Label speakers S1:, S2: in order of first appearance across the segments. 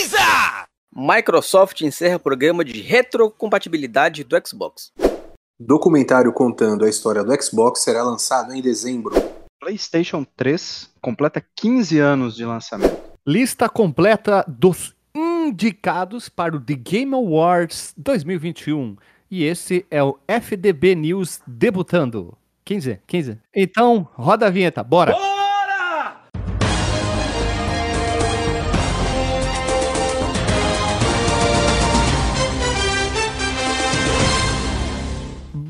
S1: Laser! Microsoft encerra programa de retrocompatibilidade do Xbox.
S2: Documentário contando a história do Xbox será lançado em dezembro.
S3: PlayStation 3 completa 15 anos de lançamento.
S4: Lista completa dos indicados para o The Game Awards 2021. E esse é o FDB News debutando. 15, 15. Então, roda a vinheta, bora!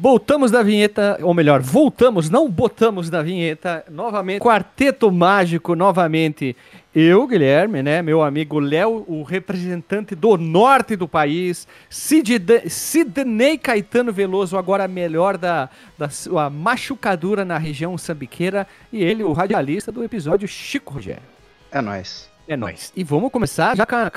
S4: Voltamos da vinheta, ou melhor, voltamos, não botamos da vinheta, novamente, quarteto mágico, novamente. Eu, Guilherme, né, meu amigo Léo, o representante do norte do país, Sid- Sidney Caetano Veloso, agora melhor da, da sua machucadura na região sambiqueira, e ele, o radialista do episódio Chico Rogério.
S3: É nóis.
S4: É nóis. E vamos começar já com a-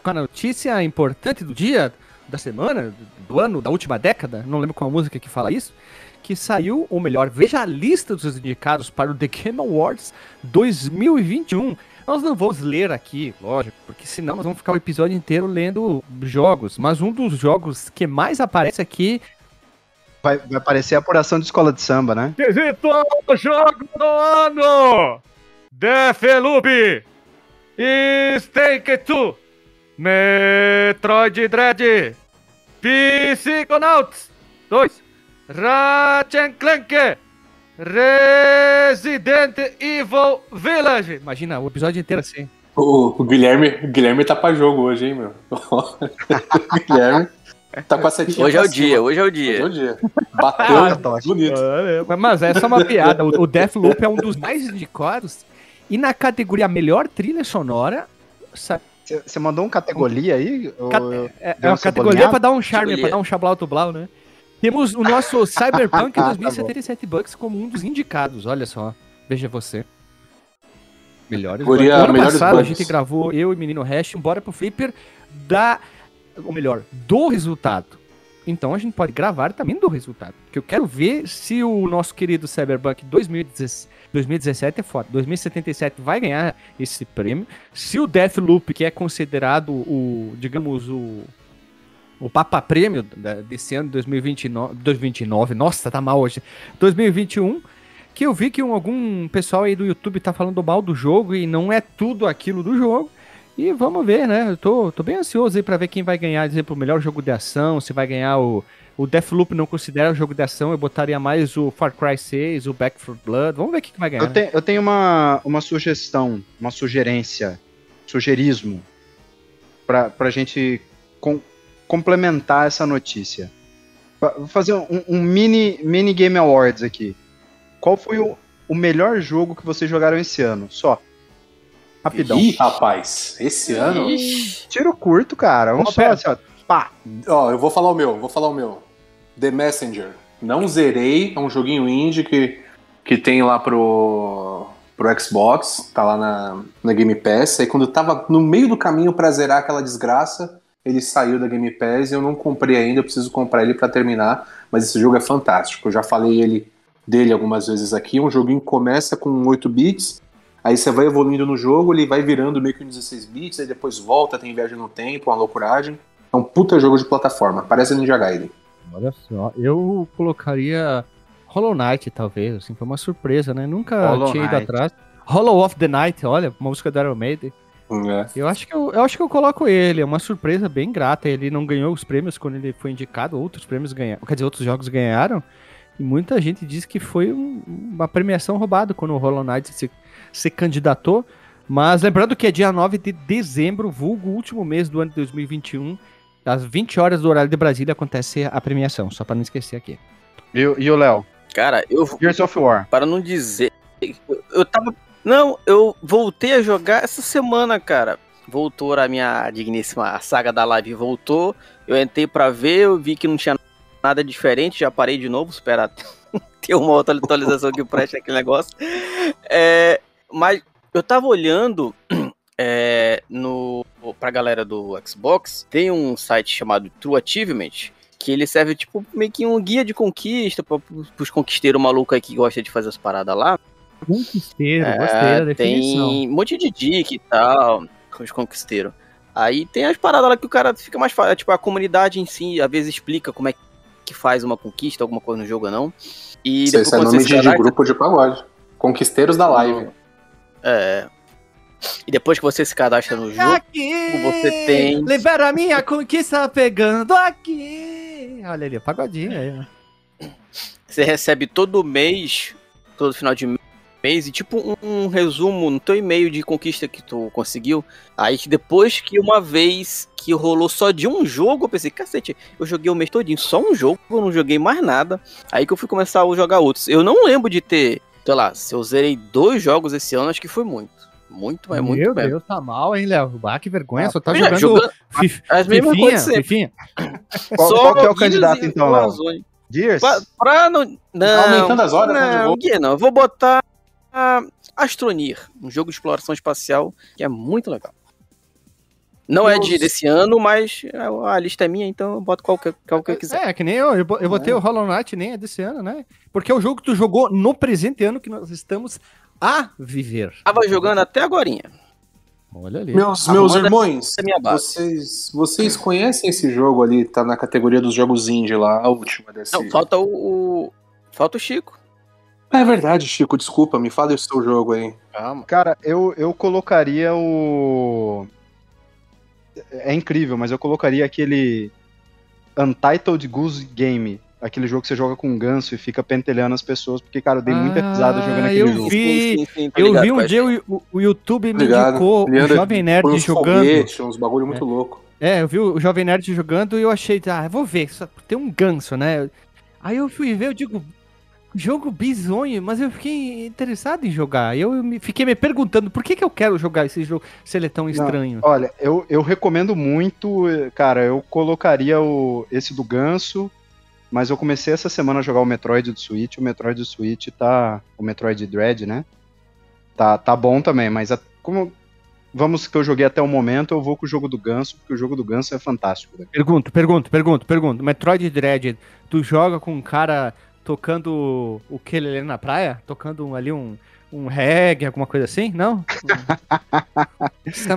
S4: com a notícia importante do dia, da semana, do ano, da última década, não lembro qual música que fala isso, que saiu, ou melhor, veja a lista dos indicados para o The Game Awards 2021. Nós não vamos ler aqui, lógico, porque senão nós vamos ficar o episódio inteiro lendo jogos, mas um dos jogos que mais aparece aqui
S3: Vai, vai aparecer a apuração de escola de samba, né?
S4: Quesito jogo do ano! Deathloop! Stake 2! Metroid Dread! Psychonauts 2! Ratchet Clank! Resident Evil Village! Imagina, o episódio inteiro assim.
S2: O, o Guilherme, o Guilherme tá pra jogo hoje, hein, meu? o Guilherme tá com a setinha
S1: Hoje é o dia, hoje é o
S2: Hoje é
S1: dia.
S2: o dia. Bateu,
S3: Ah, Tocha.
S2: bonito.
S4: Mas é só uma piada. O o Deathloop é um dos mais indicados. E na categoria melhor trilha sonora, sa-
S3: Você mandou um categoria aí?
S4: Cat- É, é uma categoria pra dar um charme, pra
S1: Cebolinha.
S4: dar um chablau blau, né? Temos o nosso Cyberpunk
S3: Tá bom.
S4: 2077 Bucks como um dos indicados, olha só. Veja você. Melhores
S2: Categoria
S4: bugs. No ano
S2: melhores
S4: passado a
S2: bugs.
S4: gente gravou, eu e o Menino Hash, embora pro Flipper, da... Ou melhor, do resultado. Então a gente pode gravar também do resultado. Porque eu quero ver se o nosso querido Cyberpunk 2017, 2017 é foda. 2077 vai ganhar esse prêmio. Se o Deathloop, que é considerado o, digamos, o, o Papa Prêmio desse ano 2029, 2029, nossa, tá mal hoje. 2021, que eu vi que um- algum pessoal aí do YouTube tá falando mal do jogo e não é tudo aquilo do jogo. E vamos ver, né? Eu tô, tô bem ansioso aí pra ver quem vai ganhar, exemplo, o melhor jogo de ação, se vai ganhar o. O Deathloop não considera o jogo de ação, eu botaria mais o Far Cry 6, o Back 4 Blood. Vamos ver o que, que vai ganhar.
S3: Eu, te- eu tenho uma, uma sugestão, uma sugerência, sugerismo, pra, pra gente com- complementar essa notícia. Fa- Vou fazer um, um mini, mini Game Awards aqui. Qual foi o, o melhor jogo que vocês jogaram esse ano? Só. Rapidão.
S2: Ih, rapaz, esse ano.
S3: Tiro curto, cara. Um
S4: Ó,
S3: só, assim, ó. Pá.
S2: Ó, eu vou falar o meu, vou falar o meu. The Messenger. Não zerei, é um joguinho indie que, que tem lá pro, pro Xbox, tá lá na, na Game Pass. Aí quando eu tava no meio do caminho pra zerar aquela desgraça, ele saiu da Game Pass e eu não comprei ainda, eu preciso comprar ele pra terminar. Mas esse jogo é fantástico, eu já falei ele, dele algumas vezes aqui. É um joguinho que começa com 8 bits, aí você vai evoluindo no jogo, ele vai virando meio que um 16 bits, aí depois volta, tem viagem no tempo, uma loucuragem. É um puta jogo de plataforma, parece Ninja Gaiden.
S4: Olha só, eu colocaria Hollow Knight, talvez, assim, foi uma surpresa, né? Nunca
S3: Hollow
S4: tinha ido
S3: Knight.
S4: atrás. Hollow of the Night, olha, uma música do Iron Maiden.
S2: É.
S4: Eu acho que eu, eu acho que eu coloco ele, é uma surpresa bem grata. Ele não ganhou os prêmios quando ele foi indicado, outros prêmios ganharam, quer dizer, outros jogos ganharam. E muita gente diz que foi um- uma premiação roubada quando o Hollow Knight se, se candidatou. Mas lembrando que é dia 9 de dezembro, vulgo último mês do ano de 2021, às 20 horas do horário de Brasília acontece a premiação, só pra não esquecer aqui.
S3: E, o- e o Léo?
S1: Cara, eu,
S3: Gears of War.
S1: para não dizer, eu, eu tava. Não, eu voltei a jogar essa semana, cara. Voltou a minha digníssima a saga da live, voltou. Eu entrei pra ver, eu vi que não tinha nada diferente, já parei de novo, esperar ter uma outra atualização que preste aquele negócio. É, mas eu tava olhando é, no pra galera do Xbox, tem um site chamado True Achievement, que ele serve tipo meio que um guia de conquista para os conquisteiros malucos aí que gosta de fazer as paradas lá.
S4: Conquisteiro,
S1: É,
S4: gostei da definição.
S1: tem um monte de dica e tal, os conquisteiros. Aí tem as paradas lá que o cara fica mais fácil. Tipo, a comunidade em si, às vezes, explica como é que faz uma conquista, alguma coisa no jogo ou não. E
S2: Isso, isso é nome de, de grupo de pagode. Conquisteiros da live.
S1: É. E depois que você se cadastra no jogo,
S4: Aqui!
S1: você tem-
S4: Libera a minha conquista pegando aqui! Olha ali, pagodinho aí. ó.
S1: você recebe todo mês, todo final de mês, e tipo um, um resumo no teu e-mail de conquista que tu conseguiu. Aí depois que uma vez que rolou só de um jogo, eu pensei, cacete, eu joguei o mês todinho, só um jogo, eu não joguei mais nada. Aí que eu fui começar a jogar outros. Eu não lembro de ter, sei lá, se eu zerei dois jogos esse ano, acho que foi muito. Muito, mas muito
S4: Meu
S1: mesmo.
S4: Deus, tá mal, hein, Léo? Bah, que vergonha, só tá jogando,
S1: jogando
S4: fif-
S1: as mesmas coisas sempre.
S3: Qual, é o candidato então, Léo? Gears?
S1: Pra, pra não. Não,
S2: aumentando as horas, né,
S1: não. Gear não. Eu vou botar ah, Astronir, um jogo de exploração espacial que é muito legal. Não é de,
S2: Nossa.
S1: desse ano, mas a lista é minha, então eu boto qualquer, qualquer que quiser.
S4: É, que nem eu, eu, eu botei o Hollow Knight, nem é desse ano, né? Porque é o jogo que tu jogou no presente ano que nós estamos a viver.
S1: Tava jogando até agorinha.
S4: Olha ali.
S2: Meus,
S1: A
S2: meus irmãos,
S1: é a
S2: vocês, vocês conhecem esse jogo ali? Tá na categoria dos jogos indie lá, a última desse.
S1: Não, falta o, o- Falta o Chico.
S2: É verdade, Chico, desculpa, me fala o seu jogo aí.
S1: Calma.
S3: Cara, eu, eu colocaria o. É incrível, mas eu colocaria aquele Untitled Goose Game. Aquele jogo que você joga com um ganso e fica pentelhando as pessoas, porque, cara, eu dei muita
S4: Ah,
S3: risada jogando aquele
S4: eu
S3: jogo.
S4: vi-
S1: Sim, sim, sim,
S4: Eu
S1: ligado
S4: vi um
S1: é.
S4: dia o, o- YouTube me indicou o Jovem Nerd
S2: uns
S4: jogando.
S2: foguetes, uns bagulho muito louco.
S4: É, eu vi o Jovem Nerd jogando e eu achei, ah, vou ver, só tem um ganso, né? Aí eu fui ver, eu digo, jogo bizonho, mas eu fiquei interessado em jogar. Eu me, fiquei me perguntando por que, que eu quero jogar esse jogo se ele é tão estranho.
S3: Olha, eu, eu recomendo muito, cara, eu colocaria o, esse do Ganso, mas eu comecei essa semana a jogar o Metroid do Switch, o Metroid do Switch tá, o Metroid Dread, né, tá, tá bom também, mas a- como, vamos que eu joguei até o momento, eu vou com o jogo do Ganso, porque o jogo do Ganso é fantástico. né?
S4: Pergunto, pergunto, pergunto, pergunto. Metroid Dread, tu joga com um cara tocando o que ele na praia? Tocando ali um, um reggae, alguma coisa assim? Não?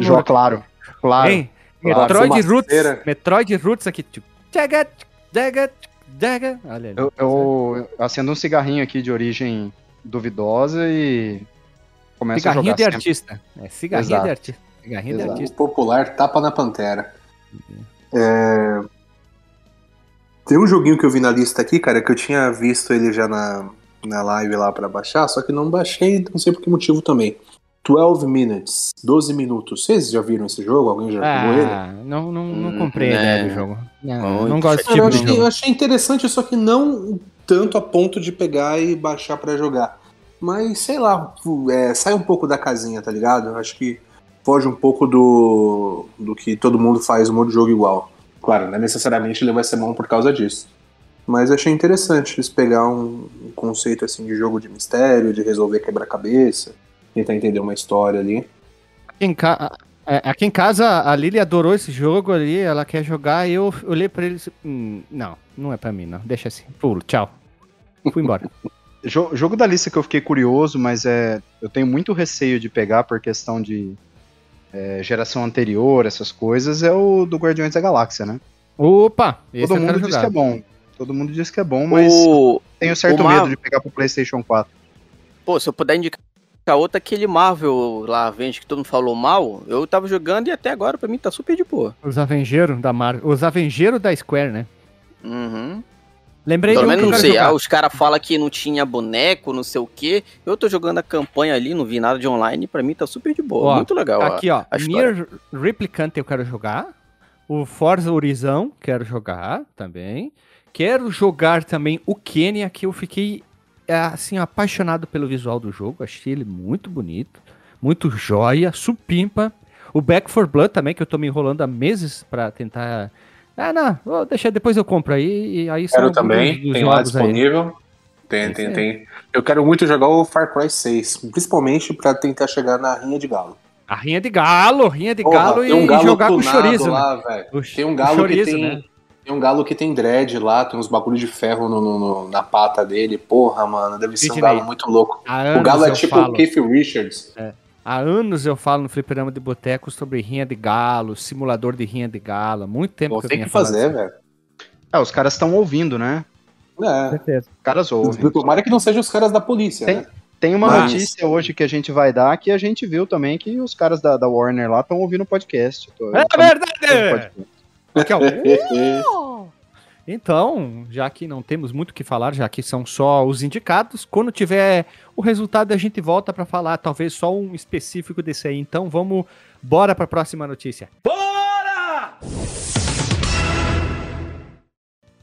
S3: Joga, claro, claro.
S4: Hein?
S2: Claro,
S4: Metroid Roots. Metroid Roots aqui, tipo. Tchaga, tchaga, tchaga. Olha ali.
S3: Eu, eu acendo um cigarrinho aqui de origem duvidosa e começo a
S4: Cigarrinho
S3: jogar
S4: de
S3: sempre.
S4: artista. É, cigarrinho
S3: Exato.
S4: de artista. Cigarrinho
S3: Exato.
S4: de
S2: O
S4: artista.
S2: popular tapa na pantera. É, Tem um joguinho que eu vi na lista aqui, cara, que eu tinha visto ele já na, na live lá pra baixar, só que não baixei, não sei por que motivo também. 12 Minutes, 12 minutos. Vocês já viram esse jogo? Alguém já jogou ele?
S4: Ah, não, não, não
S1: Hum,
S4: comprei a
S1: né.
S4: ideia do jogo. Não, não gosto
S2: Cara, eu
S4: tipo de
S2: achei,
S4: jogo.
S2: eu achei interessante, só que não tanto a ponto de pegar e baixar pra jogar. Mas, sei lá, é, sai um pouco da casinha, tá ligado? Eu acho que foge um pouco do, do que todo mundo faz um monte de jogo igual. Claro, não é necessariamente ele vai ser bom por causa disso. Mas achei interessante eles pegar um, conceito assim de jogo de mistério, de resolver quebra-cabeça, tentar entender uma história ali.
S4: Aqui em, ca... é, aqui em casa, a Lili adorou esse jogo ali, ela quer jogar, e eu olhei pra ele e hum, não, não é pra mim, não. Deixa assim. Pulo, tchau. Fui embora.
S3: Jo- jogo da lista que eu fiquei curioso, mas é, eu tenho muito receio de pegar por questão de é, geração anterior, essas coisas, é o do Guardiões da Galáxia, né?
S4: Opa! Esse
S3: Todo mundo diz
S4: jogar.
S3: que é bom. Todo mundo diz que é bom, mas
S1: O...
S3: tenho certo
S1: Mar-
S3: medo de pegar pro PlayStation 4.
S1: Pô, se eu puder indicar outra, aquele Marvel lá, vende que todo mundo falou mal, eu tava jogando e até agora pra mim tá super de boa.
S4: Os Avengeiros da Marvel. Os Avengeiros da Square, né?
S1: Uhum.
S4: Lembrei
S1: Pelo menos não sei, ah, os caras falam que não tinha boneco, não sei o quê. Eu tô jogando a campanha ali, não vi nada de online, pra mim tá super de boa,
S4: Ó,
S1: muito legal. ó.
S4: Aqui, ó.
S1: a história.
S4: Nier Replicant eu quero jogar. O Forza Horizon quero jogar também. Quero jogar também o Kenya, que eu fiquei é, assim apaixonado pelo visual do jogo. Achei ele muito bonito, muito joia, supimpa. O Back for Blood também, que eu tô me enrolando há meses pra tentar. Ah, não, vou deixar depois eu compro aí. E aí
S2: Quero também, tem lá
S4: jogos aí.
S2: disponível. Tem, tem,
S4: aí.
S2: tem. Eu quero muito jogar o Far Cry 6, principalmente pra tentar chegar na Rinha de Galo.
S4: A rinha de galo, rinha de
S2: Porra,
S4: galo, e,
S2: um
S4: e
S2: galo
S4: jogar com chorizo. né?
S2: lá, velho.
S4: O
S2: Tem um galo
S4: chorizo,
S2: que tem.
S4: né?
S2: Tem um galo que tem dread lá, tem uns bagulho de ferro no, no- no- na pata dele. Porra, mano, deve ser um galo muito louco. O galo é tipo
S4: falo.
S2: o Keith Richards.
S4: Há anos eu falo no Fliperama de Boteco sobre rinha de galo, simulador de rinha de galo. Muito tempo
S2: Pô,
S4: que eu
S2: tem que fazer, velho.
S3: É, os caras estão ouvindo, né?
S4: Com
S2: É.
S4: certeza.
S3: Os caras ouvem.
S2: Tomara que não sejam os caras da polícia,
S3: Tem-
S2: né?
S3: Tem uma
S2: Mas-
S3: notícia hoje que a gente vai dar que a gente viu também que os caras da, da Warner lá estão ouvindo o podcast. Tô-
S4: É verdade!
S3: podcast.
S4: Aqui, ó. Então, já que não temos muito o que falar, já que são só os indicados, quando tiver o resultado a gente volta pra falar, talvez só um específico desse aí. Então, vamos bora pra próxima notícia.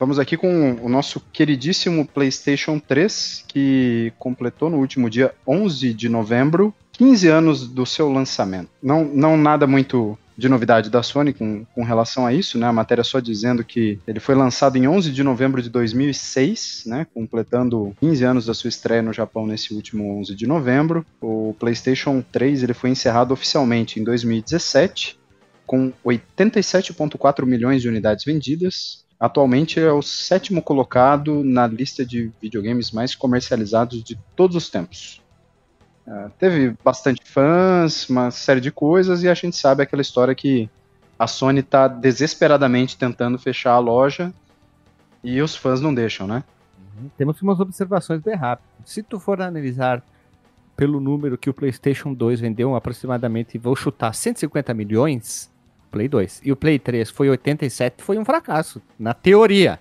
S3: Vamos aqui com o nosso queridíssimo PlayStation 3, que completou no último dia 11 de novembro 15 anos do seu lançamento. Não, não nada muito de novidade da Sony com, com relação a isso, né? A matéria só dizendo que ele foi lançado em 11 de novembro de 2006, né? Completando 15 anos da sua estreia no Japão nesse último 11 de novembro. O PlayStation 3 ele foi encerrado oficialmente em 2017 com 87,4 milhões de unidades vendidas. Atualmente é o sétimo colocado na lista de videogames mais comercializados de todos os tempos. Ah, teve bastante fãs, uma série de coisas, e a gente sabe aquela história que a Sony está desesperadamente tentando fechar a loja e os fãs não deixam, né?
S4: Temos umas observações bem rápidas. Se tu for analisar pelo número que o PlayStation 2 vendeu aproximadamente, vou chutar 150 milhões, Play 2, e o Play 3 foi 87, foi um fracasso, na teoria.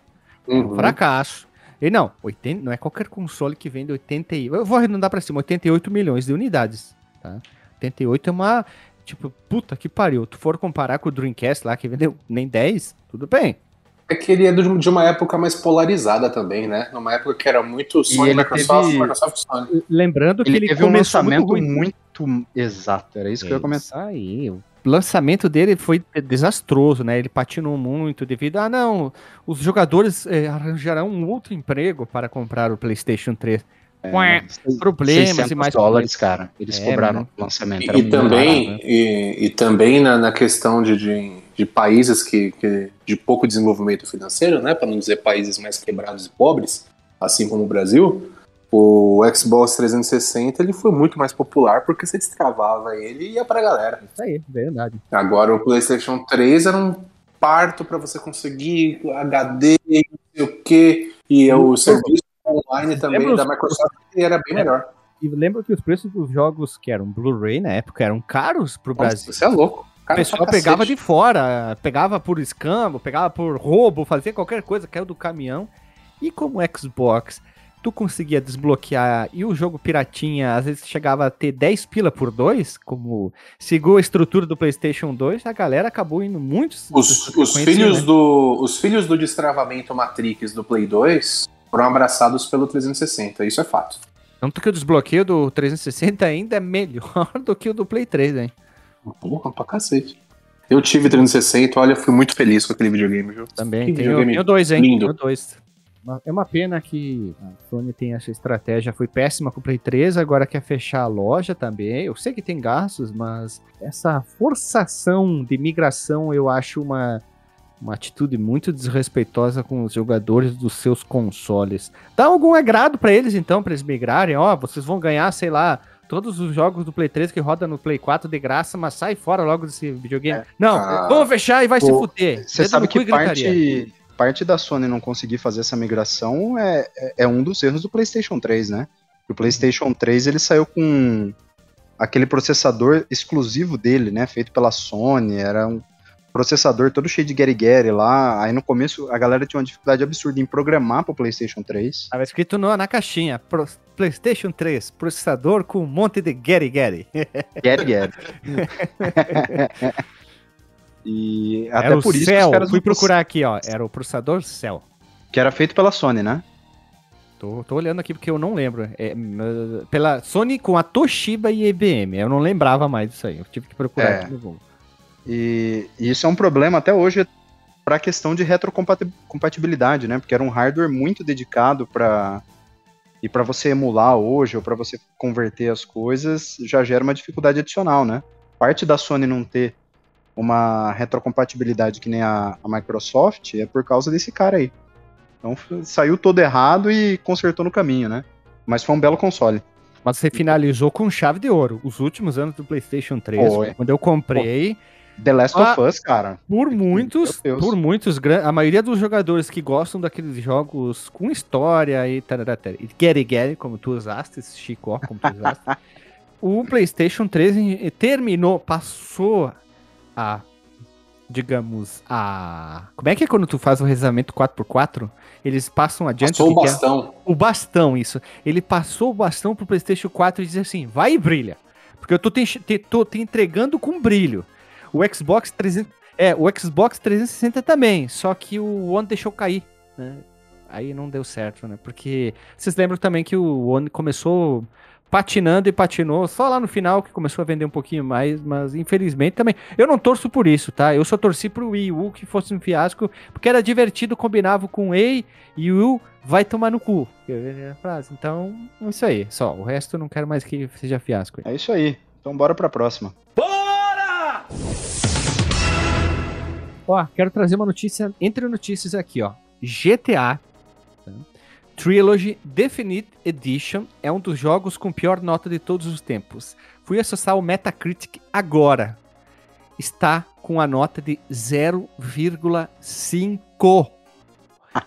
S4: Um
S2: Uhum.
S4: fracasso. E não, 80, não é qualquer console que vende 80 e- Eu vou arredondar pra cima, 88 milhões de unidades, tá? 88 é uma, tipo, puta que pariu. Tu for comparar com o Dreamcast lá, que vendeu nem 10, tudo bem.
S2: É que ele é de uma época mais polarizada também, né? Numa época que era muito Sony, Microsoft,
S3: teve-
S2: Microsoft, Sony.
S4: Lembrando que
S3: Ele,
S4: ele,
S3: teve um lançamento
S4: muito ruim.
S3: muito, exato, era isso que eu ia comentar.
S4: Isso aí. O lançamento dele foi desastroso, né? Ele patinou muito devido a, ah, não, os jogadores eh, arranjarão um outro emprego para comprar o PlayStation 3. Ué, problemas
S3: 600
S4: e mais
S3: dólares, cara. Eles
S4: É,
S3: cobraram
S4: mano.
S3: o lançamento.
S2: E, e também,
S3: barato, né?
S2: e, e também na, na questão de, de, de países que, que- de pouco desenvolvimento financeiro, né? Para não dizer países mais quebrados e pobres, assim como o Brasil, o Xbox 360 ele foi muito mais popular porque você destravava ele e ia pra galera.
S4: Isso aí, verdade.
S2: Agora o PlayStation 3 era um parto para você conseguir HD, não sei o quê, e o serviço online também
S4: Lembra
S2: da
S4: os-
S2: Microsoft era bem melhor.
S4: E lembra que os preços dos jogos que eram Blu-ray na época eram caros pro Brasil.
S2: Você é louco.
S4: O pessoal pegava de fora, pegava por escambo, pegava por roubo, fazia qualquer coisa, caiu do caminhão. E como Xbox, tu conseguia desbloquear e o jogo piratinha, às vezes chegava a ter 10 pila por 2, como seguiu a estrutura do PlayStation 2, a galera acabou indo muito.
S2: Os, os filhos do, os filhos do destravamento Matrix do Play 2 foram abraçados pelo 360, isso é fato.
S4: Tanto que o desbloqueio do 360 ainda é melhor do que o do Play 3, hein?
S2: Porra, pra cacete. Eu tive 360, olha, fui muito feliz com aquele videogame, viu?
S4: Também.
S2: Que
S4: Tem,
S2: videogame
S4: o 2, hein?
S2: lindo.
S4: Tem o 2. É uma pena que a Sony tem essa estratégia, foi péssima com o Play 3, agora quer fechar a loja também. Eu sei que tem gastos, mas essa forçação de migração eu acho uma, uma atitude muito desrespeitosa com os jogadores dos seus consoles. Dá algum agrado pra eles então, pra eles migrarem? Ó, vocês vão ganhar, sei lá, todos os jogos do Play 3 que roda no Play 4 de graça, mas sai fora logo desse videogame. Não,
S2: Ah,
S4: vamos fechar e vai se fuder.
S3: Você sabe que
S4: gritaria.
S3: parte, parte da Sony não conseguir fazer essa migração é, é, é um dos erros do PlayStation 3, né? O PlayStation 3 ele saiu com aquele processador exclusivo dele, né? Feito pela Sony, era um processador todo cheio de Gary Gary lá. Aí no começo a galera tinha uma dificuldade absurda em programar pro PlayStation 3.
S4: Tava escrito no, na caixinha, Pro- PlayStation 3, processador com um monte de Gary Gary.
S3: E até
S4: Era o
S3: por isso que os
S4: Cell,
S3: caras
S4: fui procurar aqui, ó, era o processador Cell.
S3: que era feito pela Sony, né?
S4: Tô, tô olhando aqui porque eu não lembro. É, pela Sony com a Toshiba e IBM, eu não lembrava mais disso aí, eu tive que procurar
S3: É.
S4: aqui no Google.
S3: E, e isso é um problema até hoje para a questão de retrocompatibilidade, né? Porque era um hardware muito dedicado para e para você emular hoje ou para você converter as coisas já gera uma dificuldade adicional, né? Parte da Sony não ter uma retrocompatibilidade que nem a, a Microsoft é por causa desse cara aí. Então saiu todo errado e consertou no caminho, né? Mas foi um belo console.
S4: Mas você finalizou com chave de ouro. Os últimos anos do PlayStation 3,
S3: Foi.
S4: quando eu comprei,
S3: The Last
S4: Ah,
S3: of Us, cara.
S4: por muitos, por muitos, a maioria dos jogadores que gostam daqueles jogos com história e tarará, e Gary Gary, como tu usaste, Chico, como tu usaste, o PlayStation 3 em- terminou, passou a, digamos, a... Como é que é quando tu faz o rezamento 4x4? Eles passam adiante
S2: Passou o
S4: é?
S2: bastão.
S4: o bastão, isso. Ele passou o bastão pro PlayStation 4 e disse assim: vai e brilha. Porque eu tô te, te- tô te entregando com brilho. O Xbox 300. É, o Xbox 360 também. Só que o One deixou cair. né? Aí não deu certo, né? Porque vocês lembram também que o One começou patinando e patinou, só lá no final que começou a vender um pouquinho mais, mas infelizmente também. Eu não torço por isso, tá? Eu só torci pro Wii U que fosse um fiasco, porque era divertido, combinava com Ei e o U vai tomar no cu. É. Então, é isso aí, só. O resto eu não quero mais que seja fiasco.
S3: É isso aí. Então bora pra próxima.
S4: Ó, quero trazer uma notícia entre notícias aqui, ó. GTA tá? Trilogy Definite Edition é um dos jogos com pior nota de todos os tempos. Fui acessar o Metacritic agora. Está com a nota de 0,5.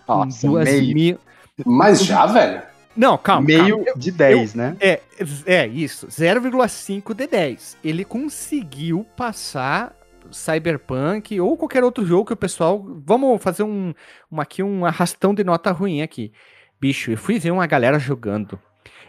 S3: Nossa,
S4: Duas
S3: meio,
S4: mil-
S2: Mas já, velho?
S4: Não, calma.
S3: meio
S4: calma.
S3: de 10, né?
S4: É, é isso, 0,5 de 10. Ele conseguiu passar Cyberpunk ou qualquer outro jogo que o pessoal. Vamos fazer um, um aqui um arrastão de nota ruim aqui. Bicho, eu fui ver uma galera jogando.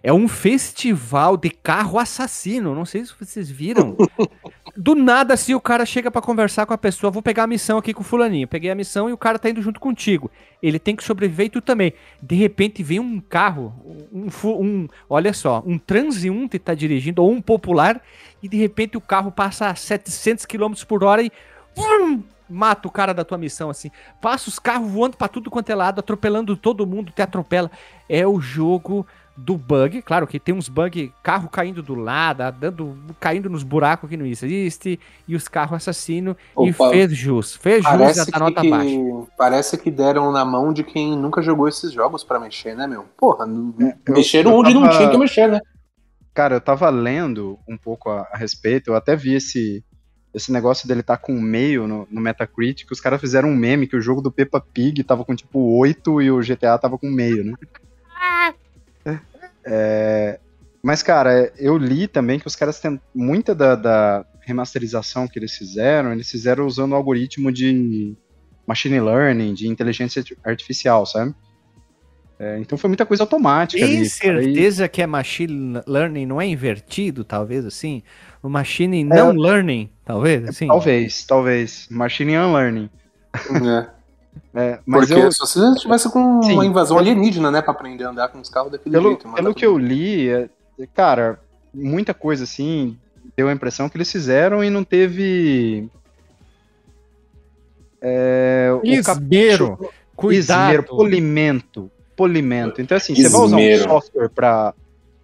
S4: É um festival de carro assassino. Não sei se vocês viram. Do nada, assim, o cara chega pra conversar com a pessoa. Vou pegar a missão aqui com o fulaninho. Peguei a missão e o cara tá indo junto contigo. Ele tem que sobreviver e tu também. De repente vem um carro, um, um- olha só, um transeunte tá dirigindo, ou um popular, e de repente o carro passa a 700 km por hora e vum, mata o cara da tua missão, assim. Passa os carros voando pra tudo quanto é lado, atropelando todo mundo, te atropela. É o jogo do bug, claro que tem uns bug, carro caindo do lado, dando, caindo nos buracos que não existe, e os carros assassino, e fez jus, fez jus
S2: Parece
S4: da nota
S2: que,
S4: baixa.
S2: parece que deram na mão de quem nunca jogou esses jogos pra mexer, né, meu? Porra,
S3: eu-
S2: mexeram
S3: eu
S2: onde não
S3: tava-
S2: tinha que mexer, né?
S3: Cara, eu tava lendo um pouco a, a respeito, eu até vi esse, esse negócio dele tá com meio no, no Metacritic, os caras fizeram um meme que o jogo do Peppa Pig tava com tipo 8 e o GTA tava com meio, né? É, mas, cara, eu li também que os caras têm muita da, da remasterização que eles fizeram, eles fizeram usando o algoritmo de machine learning, de inteligência arti- artificial, sabe? É, então foi muita coisa automática
S4: Tem
S3: ali. Aí-
S4: certeza que é machine learning, não é invertido, talvez, assim? O machine não learning, talvez, assim?
S3: Talvez, talvez. Machine Unlearning.
S2: É.
S3: É, mas
S2: Porque
S3: eu,
S2: se você tivesse com
S3: Sim.
S2: uma invasão alienígena, né, pra aprender a andar com os carros daquele
S3: pelo,
S2: jeito.
S3: pelo
S2: todo
S3: que eu li, é, cara, muita coisa assim deu a impressão que eles fizeram e não teve. É, o
S4: Esmero,
S3: capricho-
S4: cuidado.
S3: esmero, polimento, polimento. Então assim, você vai usar um
S2: Esmero.
S3: software para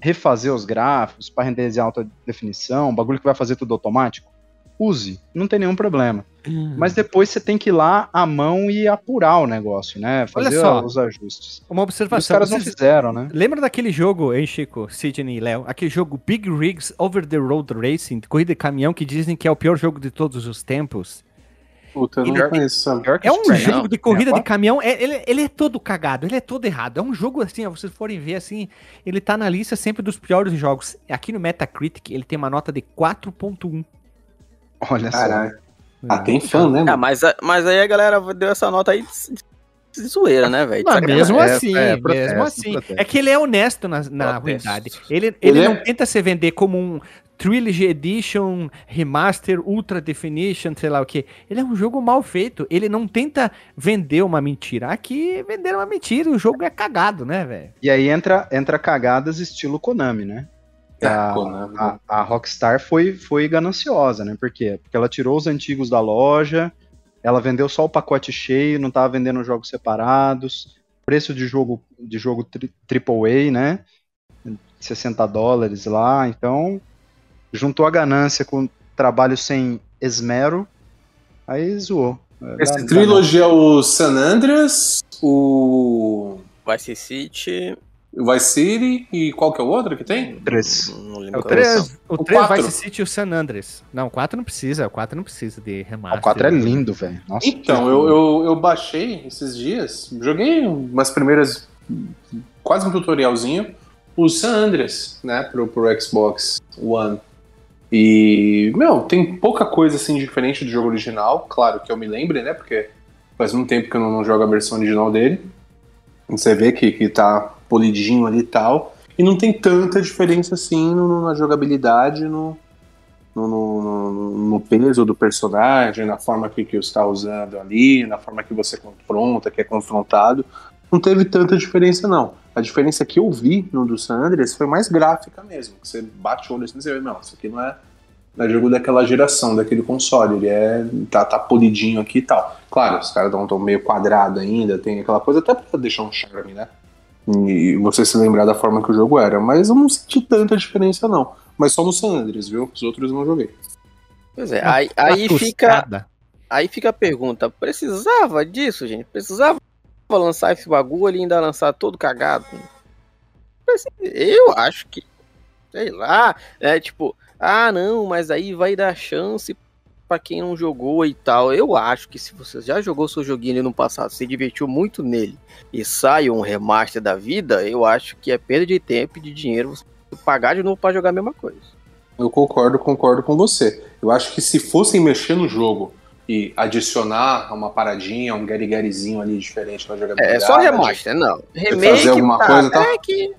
S3: refazer os gráficos, para renderizar em alta definição, um bagulho que vai fazer tudo automático. Use, não tem nenhum problema.
S4: Hum.
S3: Mas depois você tem que ir lá à mão e apurar o negócio, né? Fazer
S4: só.
S3: os ajustes.
S4: Uma
S3: E os
S4: observação.
S3: caras não fizeram, né?
S4: Lembra daquele jogo, hein, Chico, Sidney e Léo? Aquele jogo Big Rigs Over the Road Racing, corrida de caminhão, que dizem que é o pior jogo de todos os tempos.
S2: Puta, eu não
S4: Ele-
S2: conheço,
S3: que
S4: É um jogo
S3: Nintendo.
S4: de corrida de
S3: 64?
S4: caminhão, é- ele, ele é todo cagado, ele é todo errado. É um jogo assim, vocês forem ver assim, ele tá na lista sempre dos piores jogos. Aqui no Metacritic, ele tem uma nota de 4.1.
S3: Olha só.
S2: Caralho. Ah, tem fã, né,
S1: Ah,
S2: mano?
S1: mas, mas aí a galera deu essa nota aí de, de zoeira, né, velho? De
S4: mesmo
S3: é,
S4: assim,
S3: é, protesto,
S4: mesmo assim.
S3: protesto.
S4: É que ele é honesto na, na ruindade. Ele, ele,
S2: Ele
S4: não
S2: é-
S4: tenta se vender como um Trilogy Edition, Remaster, Ultra Definition, sei lá o que. Ele é um jogo mal feito. Ele não tenta vender uma mentira. Aqui, vender uma mentira, o jogo é cagado, né, velho?
S3: E aí entra, entra cagadas estilo Konami, né?
S2: Ah,
S3: a,
S2: Konami.
S3: a, a Rockstar foi, foi gananciosa, né? Por quê? Porque ela tirou os antigos da loja, ela vendeu só o pacote cheio, não tava vendendo jogos separados, preço de jogo de jogo tri, AAA, né? 60 dólares lá, então juntou a ganância com trabalho sem esmero, aí zoou.
S2: Esse
S3: Dá-
S2: trilogy é o San Andreas, o
S1: Vice City.
S2: O Vice City e qual que é o outro que tem?
S3: Três.
S1: Não
S4: É
S1: lembro
S4: o
S1: qual é.
S4: 3, o
S2: O
S4: 3
S2: quatro.
S4: Vice City e o San Andreas. Não, o 4 não precisa, o 4 não precisa de remaster.
S3: O 4 é lindo, velho.
S2: Então, eu, eu, eu baixei esses dias, joguei umas primeiras, quase um tutorialzinho, o San Andreas, né, pro, pro Xbox One. E, meu, tem pouca coisa assim diferente do jogo original, claro que eu me lembre, né, porque faz muito tempo que eu não, não jogo a versão original dele. Você vê que, que tá polidinho ali e tal. E não tem tanta diferença assim no- na jogabilidade, no, no, no- no- peso do personagem, na forma que, que está usando ali, na forma que você confronta, que é confrontado. Não teve tanta diferença, não. A diferença que eu vi no do San Andreas foi mais gráfica mesmo. que Você bate o olho assim e você vê, não, isso aqui não é, não é jogo daquela geração, daquele console. Ele é. tá, tá polidinho aqui e tal. Claro, os caras estão meio quadrado ainda, tem aquela coisa até pra deixar um charme, né? E você se lembrar da forma que o jogo era. Mas eu não senti tanta diferença, não. Mas só no San Andreas, viu? Os outros eu não joguei.
S1: Pois é, aí, aí fica, aí fica a pergunta: precisava disso, gente? Precisava lançar esse bagulho e ainda lançar todo cagado? Preci- Eu acho que, sei lá, é tipo, ah, não, mas aí vai dar chance pra quem não jogou e tal. Eu acho que se você já jogou seu joguinho no passado, se divertiu muito nele e sai um remaster da vida, eu acho que é perda de tempo e de dinheiro você pagar de novo pra jogar a mesma coisa.
S2: Eu concordo, concordo com você. Eu acho que se fossem mexer no jogo e adicionar uma paradinha, um gary ali diferente na jogabilidade.
S1: É, só remaster, não. Remake,
S2: fazer alguma
S1: tá,
S2: coisa, tá?
S1: É que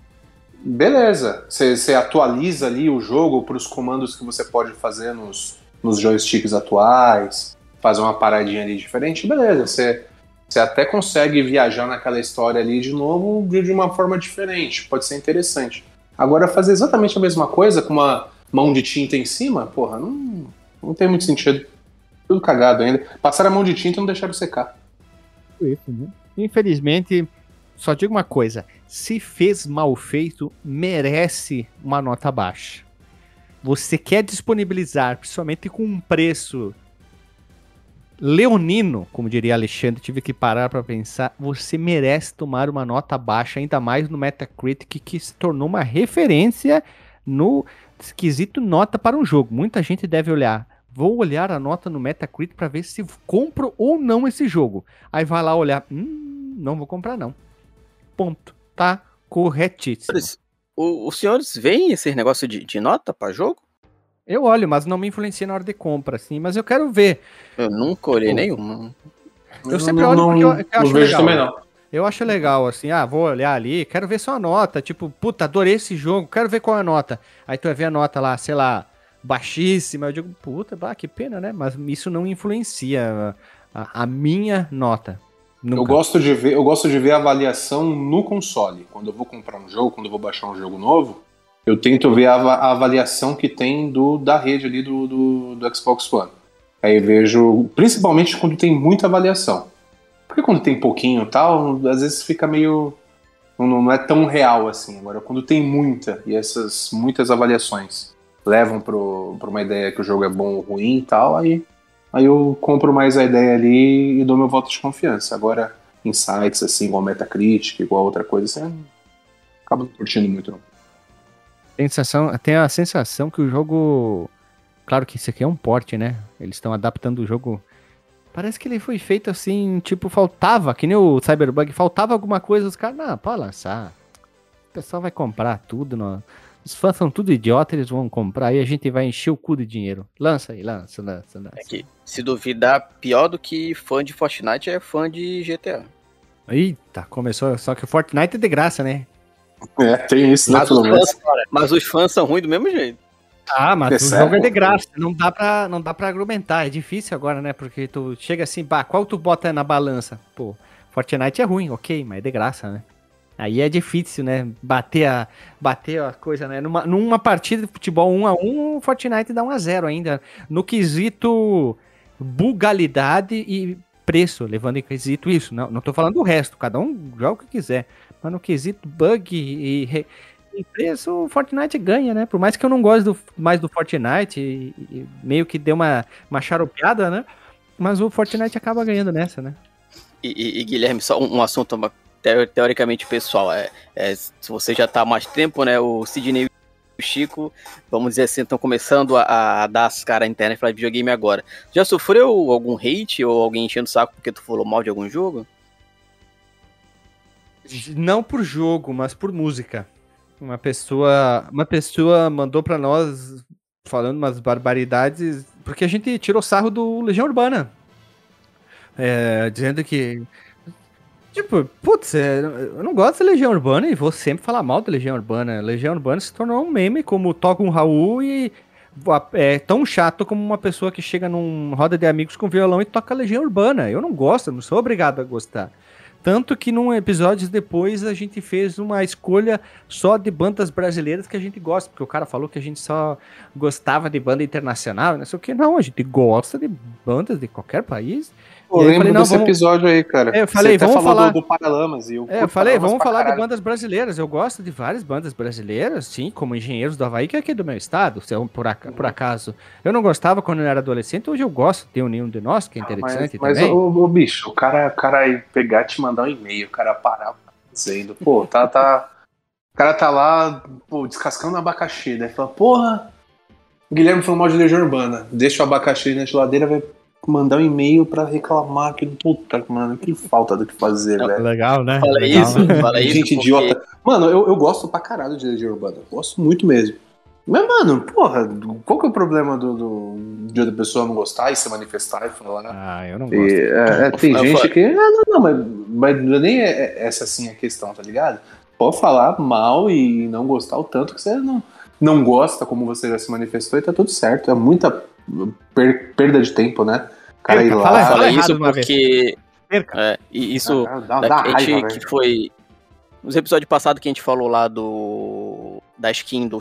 S2: Beleza. Você atualiza ali o jogo para os comandos que você pode fazer nos, nos joysticks atuais, fazer uma paradinha ali diferente, beleza. Você, você até consegue viajar naquela história ali de novo de, de uma forma diferente. Pode ser interessante. Agora, fazer exatamente a mesma coisa com uma mão de tinta em cima, porra, não, não tem muito sentido. Tudo cagado ainda. Passaram a mão de tinta e não deixaram secar.
S4: isso, né? Infelizmente, só digo uma coisa: se fez mal feito, merece uma nota baixa. Você quer disponibilizar, principalmente com um preço leonino, como diria Alexandre, tive que parar para pensar, você merece tomar uma nota baixa, ainda mais no Metacritic, que se tornou uma referência no esquisito nota para um jogo. Muita gente deve olhar. Vou olhar a nota no Metacritic para ver se compro ou não esse jogo. Aí vai lá olhar, hum, não vou comprar não. Ponto. Tá corretíssimo.
S1: O- os senhores veem esse negócio de, de nota pra jogo?
S4: Eu olho, mas não me influencia na hora de compra, assim. Mas eu quero ver.
S1: Eu nunca olhei
S4: Pô.
S1: nenhuma.
S4: Eu sempre olho porque eu- eu
S2: não
S4: acho
S2: vejo
S4: legal.
S2: também não.
S4: Eu acho legal, assim, ah, vou olhar ali, quero ver só a nota. Tipo, puta, adorei esse jogo, quero ver qual é a nota. Aí tu vai ver a nota lá, sei lá, baixíssima. Eu digo, puta, bah, que pena, né? Mas isso não influencia a, a minha nota.
S2: Eu gosto, de ver, eu gosto de ver a avaliação no console. Quando eu vou comprar um jogo, quando eu vou baixar um jogo novo, eu tento ver a, a avaliação que tem do, da rede ali do, do, do Xbox One. Aí vejo, principalmente quando tem muita avaliação. Porque quando tem pouquinho e tal, às vezes fica meio. Não, não é tão real assim. Agora, quando tem muita, e essas muitas avaliações levam para uma ideia que o jogo é bom ou ruim e tal, aí, aí eu compro mais a ideia ali e dou meu voto de confiança. Agora, sites assim, igual Metacritic, igual outra coisa, assim, não acabo não curtindo muito, não.
S4: Sensação, tem a sensação que o jogo. Claro que isso aqui é um porte, né? Eles estão adaptando o jogo. Parece que ele foi feito assim, tipo, faltava, que nem o Cyberbug, faltava alguma coisa, os caras, não, pode lançar. O pessoal vai comprar tudo, não. Os fãs são tudo idiota, eles vão comprar e a gente vai encher o cu de dinheiro. Lança aí, lança, lança, lança.
S1: É que, se duvidar, pior do que fã de Fortnite é fã de GTA.
S4: Eita, começou. Só que o Fortnite é de graça, né?
S2: É, tem isso, né,
S1: Mas
S2: pelo
S1: os,
S2: menos.
S1: fãs, mas os fãs são ruins do mesmo jeito.
S4: Ah, mas
S2: É
S4: o jogo é de graça, não dá pra, não dá pra argumentar, é difícil agora, né? Porque tu chega assim, bah, qual tu bota na balança? Pô, Fortnite é ruim, ok, mas é de graça, né? Aí é difícil, né? Bater a, bater a coisa, né? Numa, numa partida de futebol 1 a 1 o Fortnite dá 1 a 0 ainda. No quesito bugalidade e preço, levando em quesito isso. Não, não tô falando do resto, cada um joga o que quiser. Mas no quesito bug e, e preço, o Fortnite ganha, né? Por mais que eu não goste do, mais do Fortnite, e, e meio que deu uma, uma charopeada, né? Mas o Fortnite acaba ganhando nessa, né?
S1: E, e- Guilherme, só um, um assunto teoricamente pessoal. É, é, se você já tá há mais tempo, né? O Sidney e o Chico, vamos dizer assim, estão começando a, a dar as caras na internet para videogame agora. Já sofreu algum hate ou alguém enchendo o saco porque tu falou mal de algum jogo?
S4: Não por jogo, mas por música. Uma pessoa, uma pessoa mandou pra nós falando umas barbaridades, porque a gente tirou sarro do Legião Urbana. É, dizendo que tipo, putz, é, eu não gosto da Legião Urbana e vou sempre falar mal da Legião Urbana. Legião Urbana se tornou um meme como toca um Raul e é tão chato como uma pessoa que chega num roda de amigos com violão e toca Legião Urbana. Eu não gosto, não sou obrigado a gostar. Tanto que num episódio depois a gente fez uma escolha só de bandas brasileiras que a gente gosta, porque o cara falou que a gente só gostava de banda internacional, não sei o que. Não, a gente gosta de bandas de qualquer país.
S2: Eu lembro
S4: falei, não,
S2: desse
S4: vamos-
S2: episódio aí, cara.
S4: É, eu falei,
S2: Você
S4: vamos
S2: falou
S4: falar-
S2: do, do Paralamas. E eu,
S4: É, eu falei,
S2: Paralamas
S4: vamos falar de bandas brasileiras. Eu gosto de várias bandas brasileiras, sim, como Engenheiros do Havaí, que é aqui do meu estado, se eu- por, aca- por acaso. Eu não gostava quando eu era adolescente, hoje eu gosto. O Nenhum de Nós, que é
S2: Mas,
S4: interessante
S2: mas
S4: também.
S2: ô, ô, bicho, o cara, o cara pegar te mandar um e-mail, o cara parar o que fazendo. Pô, tá, tá. O cara tá lá, pô, descascando abacaxi. Daí fala, porra, o Guilherme falou mal de Legião Urbana. Deixa o abacaxi na geladeira, vai mandar um e-mail pra reclamar que puta, mano, que falta do que fazer, velho.
S4: Legal, né?
S1: Fala
S4: Legal.
S1: isso, fala isso.
S2: Gente
S1: porque-
S2: idiota. Mano, eu, eu gosto pra caralho de Legião Urbana. Gosto muito mesmo. Mas, mano, porra, qual que é o problema do, do- de outra pessoa não gostar e se manifestar e falar?
S4: Ah, eu não
S2: E,
S4: gosto.
S2: é, é, tem
S1: Eu
S2: gente
S1: falo-
S2: que. Ah, não, não, mas, mas não é nem é- é essa assim a questão, tá ligado? Pode falar mal e não gostar o tanto que você não, não gosta, como você já se manifestou, e tá tudo certo. É muita per- perda de tempo, né? O cara ir
S4: Perca,
S2: lá.
S4: fala-
S1: Fala isso porque.
S4: Perca.
S1: É, isso.
S2: Ah, dá, dá
S1: a gente,
S2: raiva, velho.
S1: que foi. Nos episódios passados que a gente falou lá do. Da skin do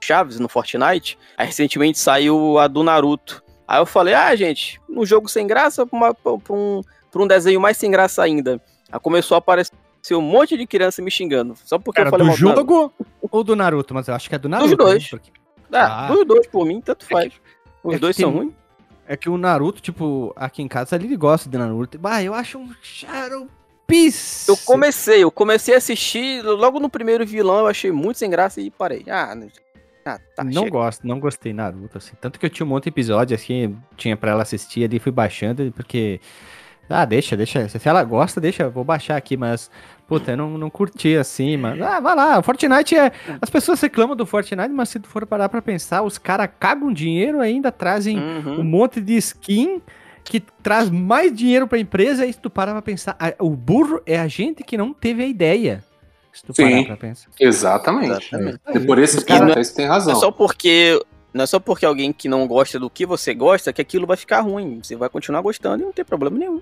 S1: Chaves no Fortnite. Aí recentemente saiu a do Naruto. Aí eu falei, ah, gente, um jogo sem graça pra, uma- pra um, pra um desenho mais sem graça ainda. Aí começou a aparecer um monte de criança me xingando. Só porque
S4: Cara,
S1: eu falei
S4: do jogo ou do Naruto? Mas eu acho que é do Naruto.
S1: dois.
S4: né? Porque-
S1: Ah,
S4: Ah.
S1: dos dois, por mim, tanto
S4: É
S1: faz.
S4: que-
S1: Os
S4: é
S1: dois
S4: tem
S1: são ruins.
S4: É que o Naruto, tipo, aqui em casa ele gosta de Naruto. Bah, eu acho um charupice.
S1: Eu comecei, eu comecei a assistir, logo no primeiro vilão eu achei muito sem graça e parei. Ah, não- ah tá,
S4: não
S1: chega.
S4: gosto, não gostei Naruto, assim. Tanto que eu tinha um monte de episódio, assim, tinha pra ela assistir ali, fui baixando, porque. Ah, deixa, deixa. Se ela gosta, deixa, eu vou baixar aqui, mas. Puta, eu não, não curti assim, mas. Ah, vai lá, Fortnite é. As pessoas reclamam do Fortnite, mas se tu for parar pra pensar, os caras cagam dinheiro e ainda trazem
S1: Uhum.
S4: um monte de skin que traz mais dinheiro pra empresa, e se tu parar pra pensar, o burro é a gente que não teve a ideia. Se tu parar
S2: Sim.
S4: pra pensar.
S2: Exatamente.
S1: Exatamente.
S2: É por esse
S4: Os
S2: ponto
S1: cara-
S2: tem razão.
S1: é só porque. Não é só porque alguém que não gosta do que você gosta que aquilo vai ficar ruim. Você vai continuar gostando e não tem problema nenhum.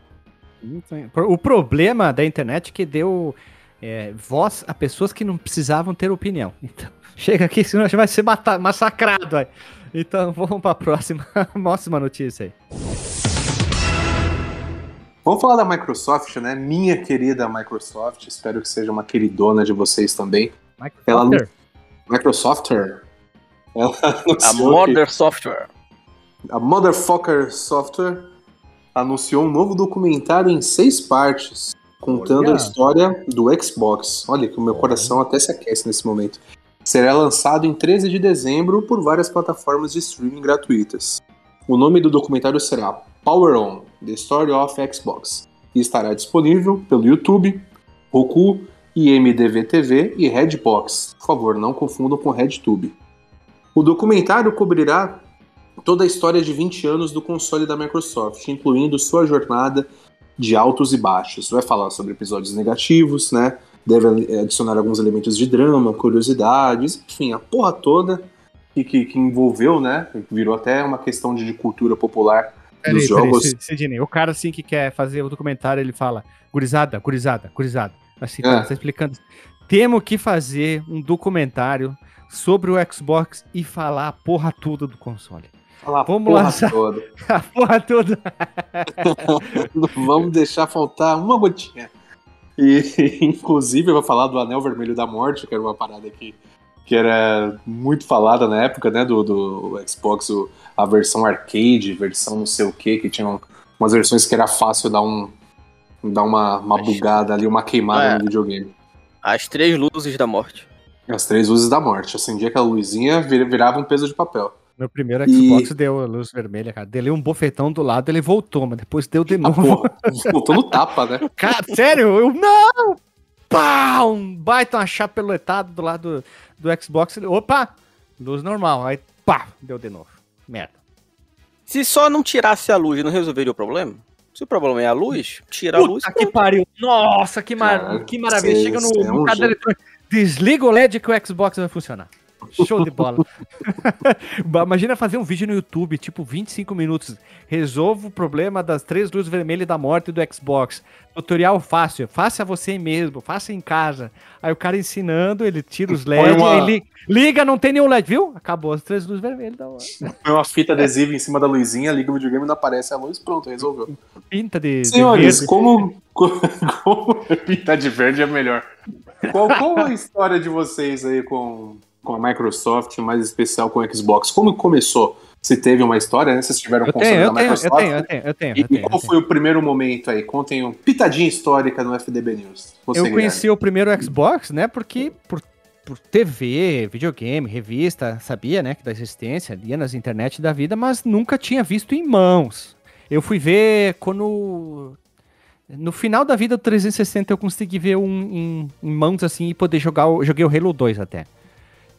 S4: O problema da internet é que deu é, voz a pessoas que não precisavam ter opinião. Então, chega aqui, senão a gente vai ser massacrado. aí. Então, vamos pra próxima, próxima notícia aí.
S2: Vamos falar da Microsoft, né? Minha querida Microsoft. Espero que seja uma queridona de vocês também. Ela não-
S4: Microsoft.
S2: Microsofter. Ela
S1: A
S2: anunciou que-
S1: Software.
S2: A Motherfucker Software anunciou um novo documentário em seis partes, contando
S4: Olha.
S2: a história do Xbox. Olha que o meu coração até se aquece nesse momento. Será lançado em 13 de dezembro por várias plataformas de streaming gratuitas. O nome do documentário será Power On: The Story of Xbox e estará disponível pelo YouTube, Roku, IMDV TV e Redbox. Por favor, não confundam com RedTube. O documentário cobrirá toda a história de 20 anos do console da Microsoft, incluindo sua jornada de altos e baixos. Vai falar sobre episódios negativos, né? Deve adicionar alguns elementos de drama, curiosidades, enfim, a porra toda que, que, que envolveu, né? Virou até uma questão de, de cultura popular
S4: Peraí,
S2: dos
S4: peraí,
S2: jogos.
S4: Sid- Sidney, o cara assim que quer fazer o documentário, ele fala, gurizada, gurizada, gurizada. Assim,
S2: É.
S4: tá, tá explicando. Temos que fazer um documentário sobre o Xbox e falar a porra toda do console.
S2: Fala a
S4: Vamos
S2: porra
S4: lançar.
S2: toda.
S4: A porra toda.
S2: Não vamos deixar faltar uma gotinha. E, inclusive, eu vou falar do Anel Vermelho da Morte, que era uma parada que, que era muito falada na época, né, do, do Xbox, o- a versão arcade, versão não sei o que, que tinha umas versões que era fácil dar um, Dá uma, uma bugada ali, uma queimada
S1: É.
S2: no videogame.
S1: As três luzes da morte.
S2: As três luzes da morte. Acendia aquela luzinha, vir- virava um peso de papel.
S4: Meu primeiro
S2: E-
S4: Xbox deu a luz vermelha, cara. Dei um bofetão do lado, ele voltou, mas depois deu de
S2: Ah,
S4: novo.
S2: porra, voltou no tapa, né?
S4: Cara, sério? Eu não! Pá! Um baita uma chapelotada do lado do, do Xbox. Opa! Luz normal. Aí, pá! Deu de novo. Merda.
S1: Se só não tirasse a luz, não resolveria o problema? Se o problema é a luz, tira a luz.
S4: Puta que pariu. Nossa, que, mar...
S2: Cara,
S4: que maravilha.
S2: cê-
S4: Chega no,
S2: é
S4: no
S2: um
S4: eletrônico. Desliga o LED que o Xbox vai funcionar. Show de bola. Imagina fazer um vídeo no YouTube, tipo 25 minutos. Resolva o problema das três luzes vermelhas da morte do Xbox. Tutorial fácil. Faça você mesmo. Faça em casa. Aí o cara ensinando, ele tira os LEDs,
S2: uma-
S4: li- liga, não tem nenhum LED, viu? Acabou as três luzes vermelhas da morte.
S2: Põe uma fita adesiva em cima da luzinha, liga o videogame, não aparece a luz, pronto, resolveu.
S4: Pinta de, de
S2: Senhores,
S4: verde.
S2: como, como, pintar de verde é melhor? Qual, qual a história de vocês aí com, com a Microsoft, mais especial com o Xbox? Como começou? Se teve uma história, né? Vocês tiveram
S4: Eu
S2: console
S4: tenho,
S2: da Microsoft?
S4: tenho, eu tenho, eu tenho.
S2: E,
S4: eu tenho,
S2: e qual
S4: eu tenho.
S2: foi o primeiro momento aí? Contem um pitadinha histórica no FDB News. Você,
S4: eu
S2: Guilherme.
S4: conheci o primeiro Xbox, né? Porque por, por TV, videogame, revista, sabia, né, que da existência, lia nas internet da vida, mas nunca tinha visto em mãos. Eu fui ver quando no final da vida do 360 eu consegui ver um em, em mãos assim e poder jogar, joguei o Halo 2 até.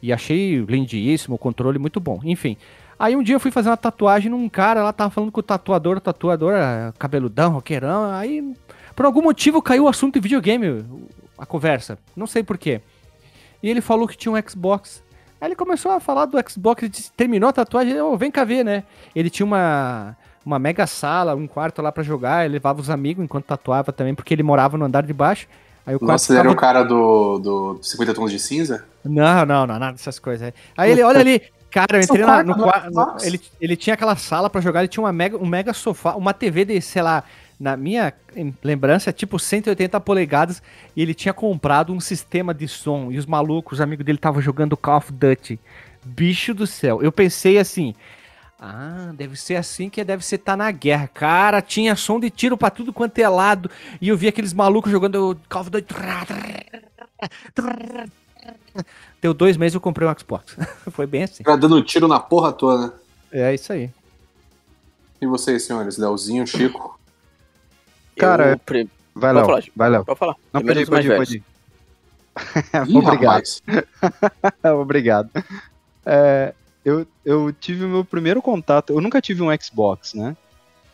S4: E achei lindíssimo, o controle muito bom. Enfim, aí um dia eu fui fazer uma tatuagem num cara, lá tava falando com o tatuador, o tatuador era cabeludão, roqueirão, aí por algum motivo caiu o assunto de videogame, a conversa. Não sei porquê. E ele falou que tinha um Xbox. Aí ele começou a falar do Xbox, disse- terminou a tatuagem, oh, vem cá ver, né? Ele tinha uma, uma mega sala, um quarto lá pra jogar, ele levava os amigos enquanto tatuava também, porque ele morava no andar de baixo. Aí o
S2: Nossa, ele era o cara do, do 50 tons de cinza?
S4: Não, não, não, nada dessas coisas. aí. Aí ele, olha ali, cara, eu entrei na- no quarto. Ele, ele tinha aquela sala pra jogar, ele tinha uma mega, um mega sofá, uma TV de, sei lá, na minha em- lembrança, tipo 180 polegadas, e ele tinha comprado um sistema de som, e os malucos, os amigos dele estavam jogando Call of Duty. Bicho do céu. Eu pensei assim. Ah, deve ser assim que deve ser estar na guerra. Cara, tinha som de tiro pra tudo quanto é lado. E eu vi aqueles malucos jogando Call of Duty. Deu dois meses eu comprei um Xbox. Foi bem assim.
S2: O cara dando tiro na porra toda.
S4: É isso aí.
S2: E vocês, senhores? Leozinho, Chico?
S3: Cara,
S1: Eu pre-
S3: Vai,
S1: Pode
S3: Léo.
S1: falar, Chico.
S3: Vai, Léo.
S1: Pode falar.
S3: Não, pode ir, pode
S1: mais
S3: ir, pode Obrigado. Obrigado. É, eu, eu tive o meu primeiro contato. Eu nunca tive um Xbox, né?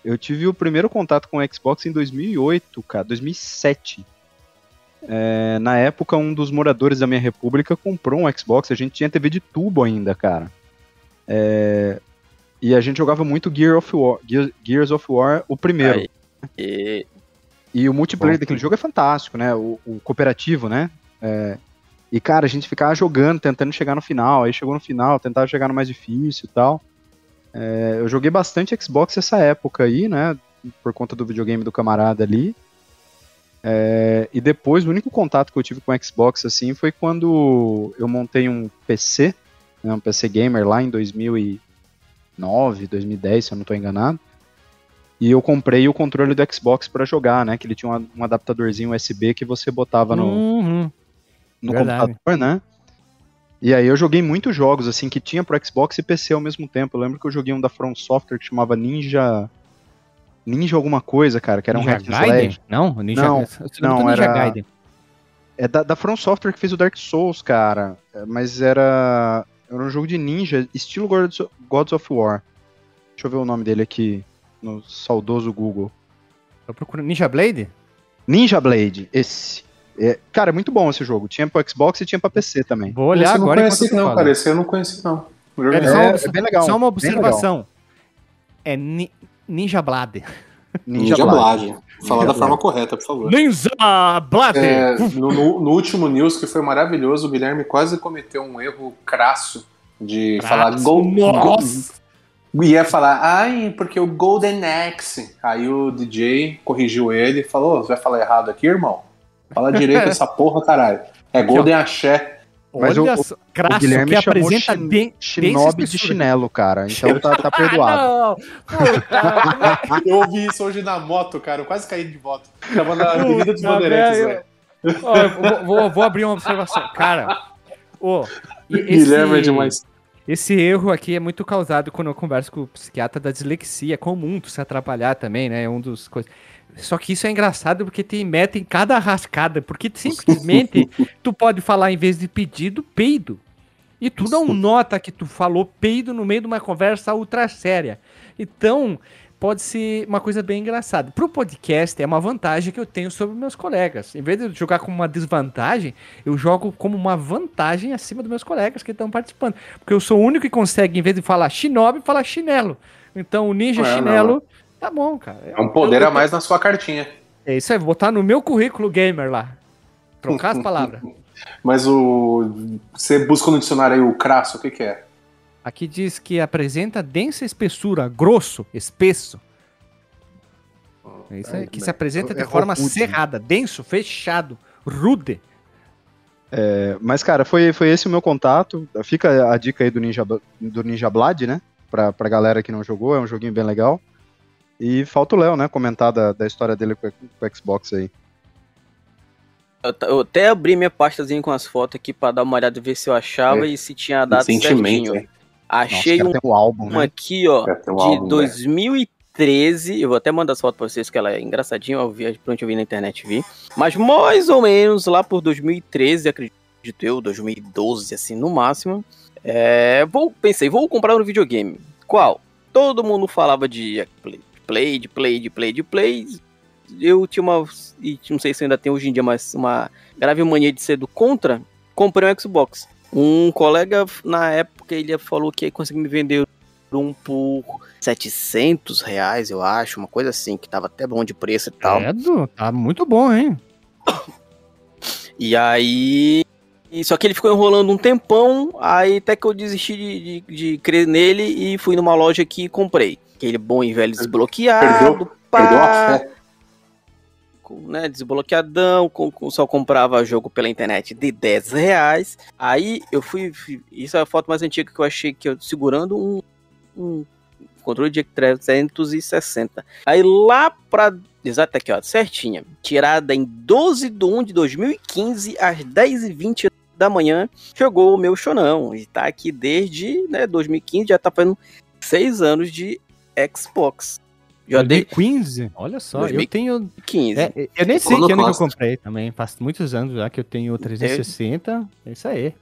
S3: Eu tive o primeiro contato com o Xbox em 2008, cara, 2007. É, na época, um dos moradores da minha república comprou um Xbox. A gente tinha TV de tubo ainda, cara. É, e a gente jogava muito Gear of War, Gear- Gears of War, o primeiro.
S1: Aí. E
S3: E o multiplayer
S2: Bom.
S3: daquele jogo é fantástico, né? O, o cooperativo, né? É, e, cara, a gente ficava jogando, tentando chegar no final. Aí chegou no final, tentava chegar no mais difícil e tal. É, eu joguei bastante Xbox essa época aí, né? Por conta do videogame do camarada ali. É, e depois, o único contato que eu tive com o Xbox, assim, foi quando eu montei um PC, né, um PC Gamer lá em 2009, 2010, se eu não tô enganado. E eu comprei o controle do Xbox pra jogar, né? Que ele tinha um, um adaptadorzinho USB que você botava no,
S4: Uhum.
S3: No
S4: verdade.
S3: computador, né? E aí eu joguei muitos jogos, assim, que tinha pro Xbox e PC ao mesmo tempo. Eu lembro que eu joguei um da From Software que chamava Ninja... Ninja alguma coisa, cara, que era um
S4: Ninja
S3: hack and
S4: Gaiden? Não, Ninja,
S3: Não, não,
S4: Ninja
S3: era-
S4: Gaiden.
S3: É da, da From Software que fez o Dark Souls, cara. É, Mas era... Era um jogo de ninja, estilo Gods Gods of War. Deixa eu ver o nome dele aqui no saudoso Google.
S4: Tô procurando. Ninja Blade?
S3: Ninja Blade, esse. É, cara, é muito bom esse jogo. Tinha pro Xbox e tinha pra PC também.
S4: Vou olhar
S2: Esse eu não
S4: agora.
S2: conheci, não, cara. Esse eu não conheci, não. É-
S4: só,
S3: É,
S4: uma-
S3: é bem legal,
S4: só uma observação. É Ni- Ninja Blade.
S2: Ninja
S3: Blade.
S2: Blade. Falar
S3: Ninja
S2: da forma correta, por favor.
S4: Ninja Blade!
S2: É, no, no- no último news, que foi maravilhoso, o Guilherme quase cometeu um erro crasso de falar gol,
S4: Nossa!
S2: gol- Ia falar, ai, porque o Golden Axe. Aí o DJ corrigiu ele e falou: "Ô, você vai falar errado aqui, irmão? Fala direito essa porra, caralho. É Golden Axé.
S3: Mas
S4: Olha
S3: o-
S4: só, Crasso,
S3: Guilherme
S4: que apresenta
S3: Shin-
S4: bem.
S3: Shinobi de chinelo, cara. Então tá, tá perdoado.
S4: Não.
S2: Eu ouvi isso hoje na moto, cara. Eu quase caí de moto. Tava na Avenida dos Bandeirantes, velho.
S4: Ó, eu vou, vou- vou abrir uma observação. Cara, ô, e
S2: Guilherme é demais.
S4: Esse erro aqui é muito causado quando eu converso com o psiquiatra da dislexia. É comum tu se atrapalhar também, né? É um dos coisas. Só que isso é engraçado porque tem meta em cada rascada. Porque simplesmente tu pode falar, em vez de pedido, peido. E tu não nota que tu falou peido no meio de uma conversa ultra séria. Então, pode ser uma coisa bem engraçada. Pro podcast, é uma vantagem que eu tenho sobre meus colegas. Em vez de eu jogar como uma desvantagem, eu jogo como uma vantagem acima dos meus colegas que estão participando. Porque eu sou o único que consegue, em vez de falar shinobi, falar chinelo. Então, o ninja
S2: É,
S4: chinelo, tá bom, cara.
S2: É um poder
S4: Eu-
S2: a mais na sua cartinha.
S4: É isso aí, vou botar no meu currículo gamer lá. Trocar as palavras.
S2: Mas o. Você busca no dicionário aí o crasso, o que, que é?
S4: Aqui diz que apresenta densa espessura, grosso, espesso. É isso aí, que se apresenta de
S3: é
S4: forma
S3: rude.
S4: cerrada, denso, fechado, rude.
S3: É, mas, cara, foi, foi esse o meu contato. Fica a dica aí do Ninja, do Ninja Blade, né? Pra, pra galera que não jogou, é um joguinho bem legal. E falta o Léo, né? Comentar da, da história dele com, com o Xbox aí.
S1: Eu, até abri minha pastazinha com as fotos aqui pra dar uma olhada e ver se eu achava
S2: É.
S1: e se tinha dado
S2: Sentimento,
S1: certinho.
S2: hein?
S1: Achei
S3: Nossa,
S1: um,
S3: um álbum,
S1: uma
S3: né?
S1: aqui, ó,
S2: É, um
S1: de
S2: álbum, velho.
S1: 2013. Eu vou até mandar as fotos pra vocês, que ela é engraçadinha. Eu vi, pronto, eu vi na internet, vi. Mas mais ou menos lá por 2013, acredito eu, 2012, assim, no máximo. É, vou, pensei, vou comprar um videogame. Qual? Todo mundo falava de play, play, de play, de play, de play. Eu tinha uma. E não sei se ainda tem hoje em dia, mas uma grave mania de ser do contra. Comprei um Xbox. Um colega, na época, ele falou que conseguiu me vender um por 700 reais, eu acho, uma coisa assim, que tava até bom de preço e tal.
S4: Tá muito bom, hein?
S1: E aí. Só que ele ficou enrolando um tempão, aí até que eu desisti de, de, de crer nele e fui numa loja aqui e comprei. Aquele bom e velho desbloqueado, pá,
S2: Perdeu a fé.
S1: com, né, desbloqueadão, com, com- só comprava jogo pela internet de 10 reais. Aí eu fui, fui- Isso é a foto mais antiga que eu achei que eu segurando um, um controle de 360. Aí lá pra. Exato aqui, ó, certinha. Tirada em 12 de 1 de 2015, às 10h20 da manhã, chegou o meu chonão. E tá aqui desde né, 2015, já tá fazendo 6 anos de Xbox. Já dei
S4: 2015? Olha só,
S1: 2015.
S4: eu tenho.
S1: 15.
S4: É, eu nem sei
S2: Quando
S4: que ano que eu comprei também. Faz muitos anos já que eu tenho 360. É isso aí.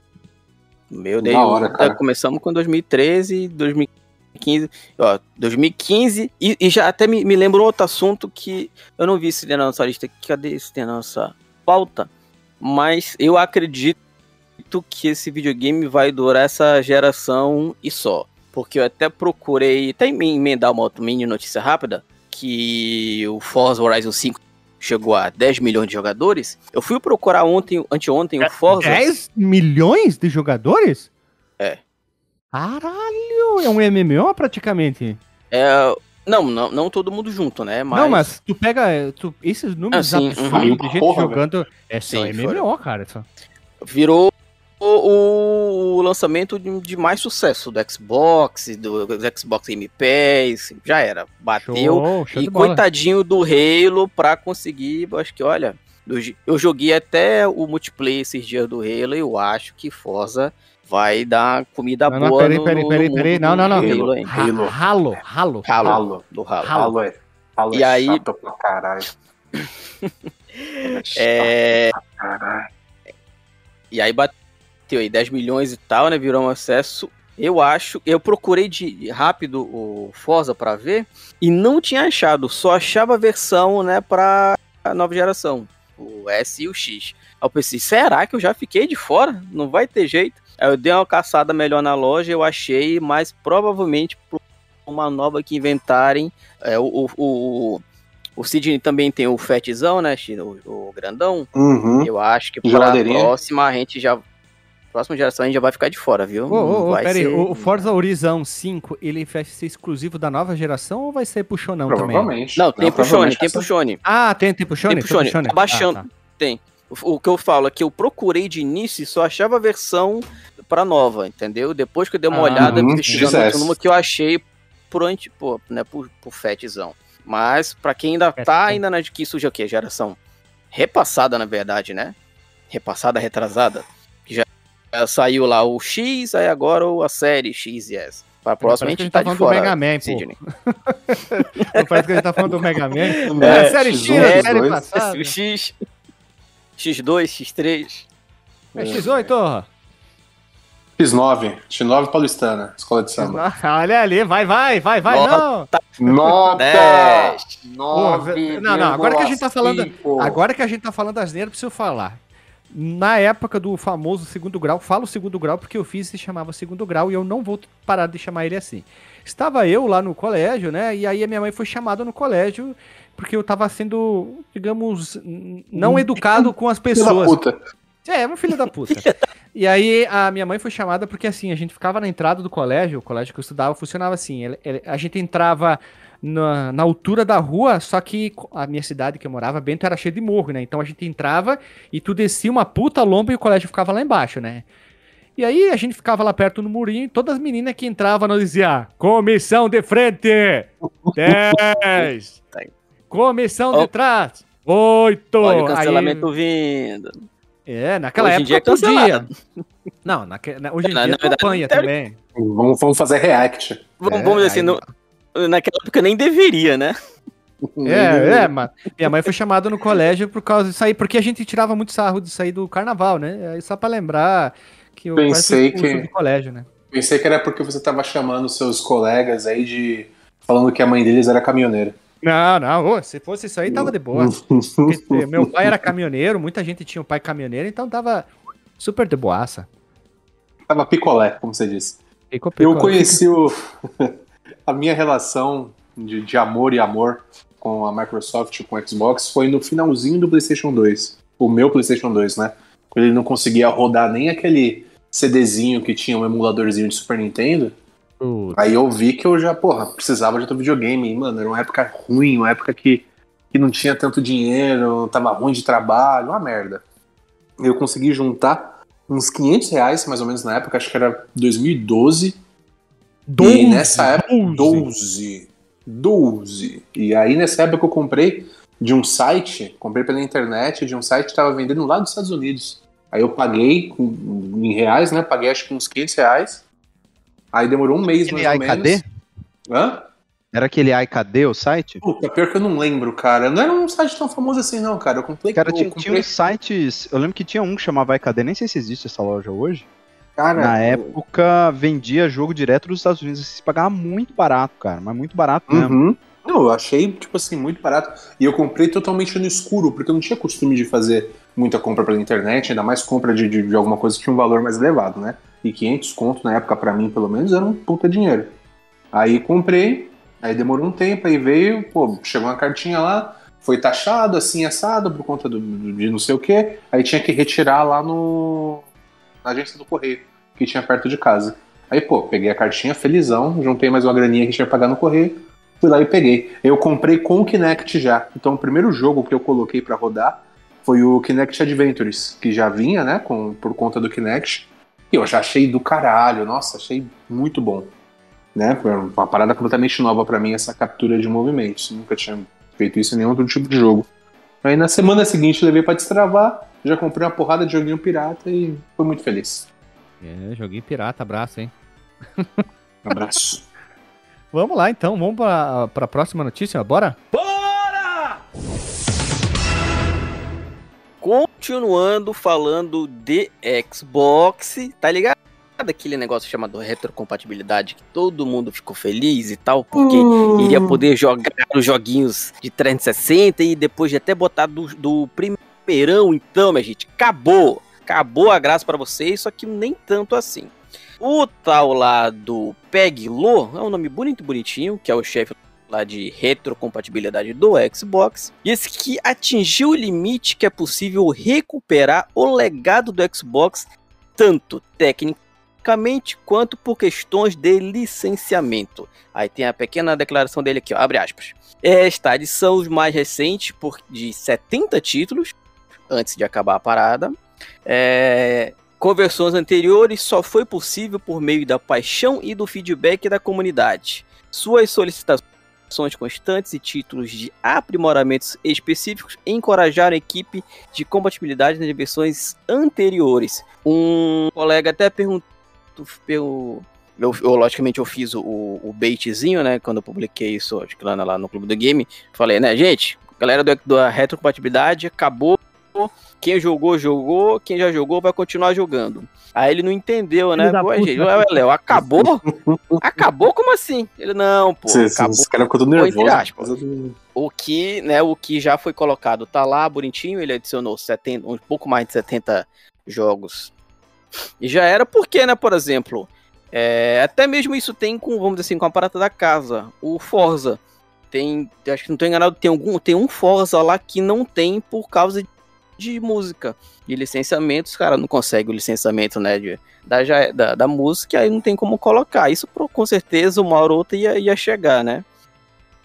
S1: Meu
S2: Da
S1: Deus,
S2: hora,
S1: tá,
S2: cara.
S1: começamos com 2013, 2015, ó, 2015, e, e já até me, me lembro um outro assunto que eu não vi esse na nossa lista, cadê esse na nossa pauta, mas eu acredito que esse videogame vai durar essa geração e só, porque eu até procurei, até me emendar uma outra mini notícia rápida, que o Forza Horizon 5 chegou a 10 milhões de jogadores, eu fui procurar ontem, anteontem, o Forza...
S4: 10 milhões de jogadores?
S1: É.
S4: Caralho, é um MMO praticamente.
S1: É, não, não, não todo mundo junto, né? Mas,
S4: Não, mas tu pega é, tu- esses números
S1: Ah, sim,
S4: absurdos
S2: uhum.
S4: de gente
S2: Porra,
S4: jogando. É só
S1: Sim,
S4: MMO, cara. Só.
S1: virou o, o lançamento de, de mais sucesso do Xbox, do, do Xbox Game Pass, já era. Bateu.
S4: Show, show
S1: e coitadinho do Halo pra conseguir, eu acho que, olha, eu joguei até o multiplayer esses dias do Halo e eu acho que Forza vai dar comida
S4: Não, não,
S1: boa
S4: peraí,
S1: no,
S4: peraí, peraí, peraí. Não, não, não.
S1: Halo,
S2: Halo.
S4: Ralo, ralo.
S1: Halo,
S2: Halo.
S1: do Halo.
S4: Halo.
S2: Halo é, Halo
S1: E
S2: é
S1: aí-
S2: chato pra caralho.
S1: É,
S2: Caralho.
S1: E aí bateu aí 10 milhões e tal, né? Virou um acesso. Eu acho, eu procurei de rápido o Forza pra ver e não tinha achado, só achava a versão, né, pra nova geração, o S e o X. Aí eu pensei, será que eu já fiquei de fora? Não vai ter jeito. Aí eu dei uma caçada melhor na loja, eu achei, mas provavelmente por uma nova que inventarem, é, o, o, o, o Sidney também tem o Fatzão, né, o, o grandão,
S2: Uhum.
S1: eu acho que pra
S2: Geladeirinha.
S1: próxima a gente já. Próxima geração a gente já vai ficar de fora, viu?
S4: Ô,
S1: Não
S4: pera aí,
S1: ser-
S4: o o Forza Horizon 5, ele vai ser exclusivo da nova geração ou vai ser pro Shonão também?
S2: Provavelmente.
S1: Não, tem Shone,
S2: provavelmente
S1: tem Shone.
S4: Ah, tem, tem pro Shone?
S1: Tem Shone,
S4: Shone.
S1: tá baixando.
S4: Ah, tá.
S1: O que eu falo é que eu procurei de início e só achava a versão pra nova, entendeu? Depois que eu dei uma
S4: Ah,
S1: olhada, pesquisando outro número que eu achei por anti, pô, né, por, por fatzão. Mas pra quem ainda
S4: Fatzão.
S1: tá ainda na que surge o quê? Geração repassada, na verdade, né? Repassada, retrasada. Que já saiu lá o X, aí agora o- a série X e S. Pra próxima a
S4: Parece
S1: gente
S4: a
S1: tá,
S4: gente tá
S1: de
S4: falando do
S1: fora.
S4: Mega Man, pô.
S1: Sidney.
S4: Não parece que a gente tá falando do Mega Man.
S2: É,
S4: É, a série X,
S2: X1,
S4: a série
S2: X2.
S4: passada.
S1: O X, X2, X3.
S4: É X8,
S2: X9, X9 paulistana, escola de samba.
S4: Olha ali, vai, vai, vai, vai,
S1: Nota.
S4: não.
S2: Nota!
S1: 10.
S2: Nove
S4: Não, não, agora que a gente tá falando-
S2: cinco.
S4: Agora que a gente tá falando das neiras, preciso falar. Na época do famoso segundo grau, falo segundo grau porque eu fiz e se chamava segundo grau e eu não vou parar de chamar ele assim. Estava eu lá no colégio, né? E aí a minha mãe foi chamada no colégio porque eu tava sendo, digamos, não educado com as
S2: Filho da
S4: pessoas.
S2: puta.
S4: É, um filho da puta. e aí a minha mãe foi chamada porque assim, a gente ficava na entrada do colégio, o colégio que eu estudava funcionava assim, a gente entrava na, na altura da rua, só que a minha cidade que eu morava, Bento, era cheia de morro, né? Então a gente entrava e tu descia uma puta lomba e o colégio ficava lá embaixo, né? E aí a gente ficava lá perto no murinho e todas as meninas que entravam nós diziam comissão de frente, 10, comissão de
S1: Ó.
S4: trás, 8.
S1: Olha o cancelamento vindo.
S4: É, naquela
S1: Hoje em
S4: época
S1: dia é
S4: podia. Não, naque, hoje em
S1: Na-
S4: dia
S1: na verdade,
S4: acompanha
S1: não
S4: também.
S2: Vamos, vamos fazer react.
S1: Vamos,
S4: É,
S1: vamos dizer assim,
S4: aí-
S1: no- naquela época nem deveria, né?
S4: É, é, mas minha mãe foi chamada no colégio por causa disso aí, porque a gente tirava muito sarro disso aí do carnaval, né? Aí só pra lembrar que eu
S2: Pensei que-
S4: do colégio, né?
S2: Pensei que era porque você tava chamando seus colegas aí de. falando que a mãe deles era caminhoneira.
S4: Não, não, ô, se fosse isso aí tava de boa. Porque meu pai era caminhoneiro, muita gente tinha um pai caminhoneiro, então tava super de boaça.
S2: Tava picolé, como você disse.
S4: Ficou
S2: Eu conheci o, a minha relação de, de amor e amor com a Microsoft com o Xbox foi no finalzinho do PlayStation 2. O meu PlayStation 2, né? Quando ele não conseguia rodar nem aquele CDzinho que tinha um emuladorzinho de Super Nintendo. Aí eu vi que eu já, porra, precisava de outro videogame. E, mano, era uma época ruim, uma época que, que não tinha tanto dinheiro, tava ruim de trabalho, uma merda. Eu consegui juntar uns 500 reais, mais ou menos na época, acho que era 2012. E nessa época, 12. 12. E aí nessa época eu comprei de um site, comprei pela internet, de um site que tava vendendo lá dos Estados Unidos. Aí eu paguei em reais, né? Paguei acho que uns 500 reais. Aí demorou um mês mais ou
S3: iKD?
S2: menos. Hã?
S3: Era aquele iKD o site?
S2: Puta, pior que eu não lembro, cara. Não era um site tão famoso assim, não, cara. Eu comprei.
S3: Cara,
S2: eu
S3: tinha,
S2: comprei-
S3: tinha uns sites. Eu lembro que tinha um que chamava iKD, nem sei se existe essa loja hoje.
S2: Cara,
S3: Na época vendia jogo direto dos Estados Unidos. Se pagava muito barato, cara. Mas muito barato mesmo.
S2: Uhum. Não, eu achei, tipo assim, muito barato. E eu comprei totalmente no escuro, porque eu não tinha costume de fazer muita compra pela internet, ainda mais compra de, de, de alguma coisa que tinha um valor mais elevado, né? E 500 conto na época, pra mim, pelo menos, era um puta dinheiro. Aí comprei, aí demorou um tempo, aí veio, pô, chegou uma cartinha lá, foi taxado, assim, assado, por conta do, de não sei o quê. Aí tinha que retirar lá no. Na agência do correio, que tinha perto de casa. Aí, pô, peguei a cartinha felizão, juntei mais uma graninha que tinha que pagar no correio, fui lá e peguei. Eu comprei com o Kinect já. Então o primeiro jogo que eu coloquei pra rodar foi o Kinect Adventures, que já vinha, né, com, por conta do Kinect. E eu já achei do caralho, nossa, achei muito bom. Né? Foi uma parada completamente nova pra mim essa captura de movimentos. Nunca tinha feito isso em nenhum outro tipo de jogo. Aí na semana seguinte levei pra destravar, já comprei uma porrada de joguinho pirata e fui muito feliz.
S4: É, joguinho pirata, abraço, hein?
S2: Abraço.
S4: Vamos lá então, vamos pra, pra próxima notícia, bora?
S1: Continuando falando de Xbox, tá ligado? Aquele negócio chamado retrocompatibilidade que todo mundo ficou feliz e tal, porque iria poder jogar os joguinhos de 360 e depois de até botar do, do então, minha gente, acabou. Acabou a graça pra vocês, só que nem tanto assim. O tal lá do Peg Lo, é um nome bonito bonitinho, que é o chefe lá de retrocompatibilidade do Xbox, disse que atingiu o limite que é possível recuperar o legado do Xbox, tanto tecnicamente quanto por questões de licenciamento. Aí tem a pequena declaração dele aqui, ó, abre aspas. Esta adição, os mais recentes, por, de 70 títulos, antes de acabar a parada. É, conversões anteriores só foi possível por meio da paixão e do feedback da comunidade. Suas solicitações constantes e títulos de aprimoramentos específicos encorajaram a equipe de compatibilidade nas versões anteriores. Um colega até perguntou. Eu, eu, logicamente eu fiz o, o baitzinho, né? Quando eu publiquei isso, acho que lá, lá no Clube do Game. Falei, né, gente, galera do, da retrocompatibilidade acabou quem jogou, jogou. Quem já jogou vai continuar jogando. Aí ele não entendeu, né? Pô, gente, ué, Léo, acabou? acabou? Como assim? Ele, não, pô,
S2: Sim,
S1: acabou.
S2: Esse cara ficou todo nervoso.
S1: O que, né, o que já foi colocado tá lá, bonitinho, ele adicionou 70, um pouco mais de 70 jogos. E já era porque, né, por exemplo, é, até mesmo isso tem com, vamos dizer assim, com a parada da casa. O Forza tem, acho que não tô enganado, tem algum, tem um Forza lá que não tem por causa de música. De licenciamento, os caras não conseguem o licenciamento, né, de, da, da, da música, aí não tem como colocar. Isso com certeza uma hora ou outra ia, ia chegar, né?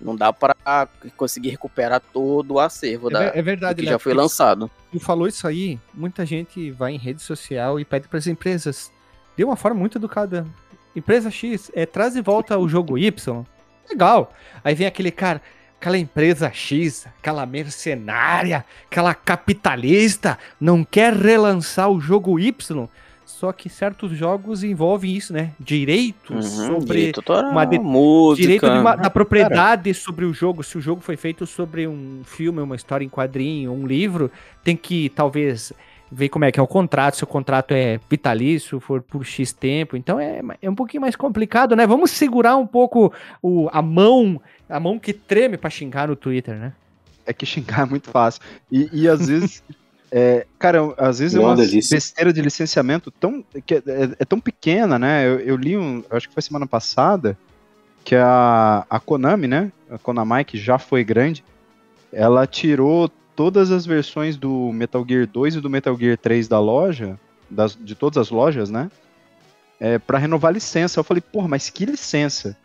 S1: Não dá para conseguir recuperar todo o acervo
S4: é,
S1: da,
S4: é verdade,
S1: que já foi lançado.
S4: Tu falou isso aí, muita gente vai em rede social e pede para as empresas de uma forma muito educada. Empresa X, é, traz de volta o jogo Y. Legal. Aí vem aquele cara, aquela empresa X, aquela mercenária, aquela capitalista, não quer relançar o jogo Y. Só que certos jogos envolvem isso, né? Direitos
S1: Uhum,
S4: sobre
S1: direito
S4: uma de-
S1: música.
S4: direito de uma- da propriedade sobre o jogo. Se o jogo foi feito sobre um filme, uma história em quadrinho, um livro, tem que talvez ver como é que é o contrato, se o contrato é vitalício, for por X tempo. Então é, é um pouquinho mais complicado, né? Vamos segurar um pouco o, a mão, a mão que treme pra xingar no Twitter, né?
S3: É que xingar é muito fácil. E, e às vezes. É, cara, às vezes é uma
S2: delícia.
S3: besteira de licenciamento tão, que é, é- é tão pequena, né? Eu, eu li um, acho que foi semana passada, que a, a Konami, né? A Konami, que já foi grande, ela tirou todas as versões do Metal Gear 2 e do Metal Gear 3 da loja, das, de todas as lojas, né? É, para renovar a licença. Eu falei, porra, mas que licença?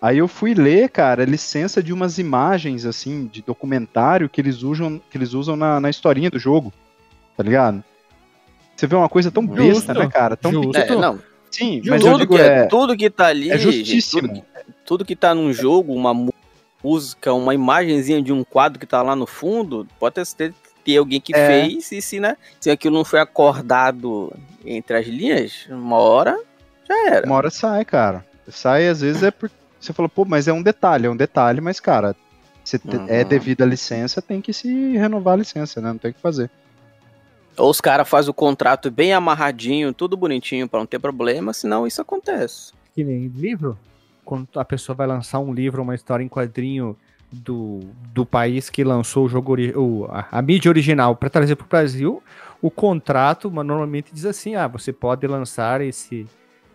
S3: Aí eu fui ler, cara, licença de umas imagens, assim, de documentário que eles usam, que eles usam na, na historinha do jogo, tá ligado? Você vê uma coisa tão
S4: Justo.
S3: besta, né, cara? Tão
S4: Justo.
S1: É, não,
S3: Sim, mas eu
S1: tudo,
S3: digo,
S1: que, é,
S3: é,
S1: tudo que tá ali,
S3: é
S1: gente,
S3: justíssimo.
S1: tudo, que, tudo que tá num jogo, uma música, uma imagenzinha de um quadro que tá lá no fundo, pode ter, ter alguém que
S3: É.
S1: fez, e se, né, se aquilo não foi acordado entre as linhas, uma hora já era.
S3: Uma hora sai, cara. Sai, às vezes, é porque você falou, pô, mas é um detalhe, é um detalhe, mas, cara, se te-
S1: Uhum.
S3: é devido à licença, tem que se renovar a licença, né? Não tem o que fazer.
S1: Ou os caras fazem o contrato bem amarradinho, tudo bonitinho pra não ter problema, senão isso acontece.
S4: Que nem livro. Quando a pessoa vai lançar um livro, uma história em quadrinho do, do país que lançou o jogo, o, a, a mídia original para trazer para o Brasil, o contrato normalmente diz assim: ah, você pode lançar esse,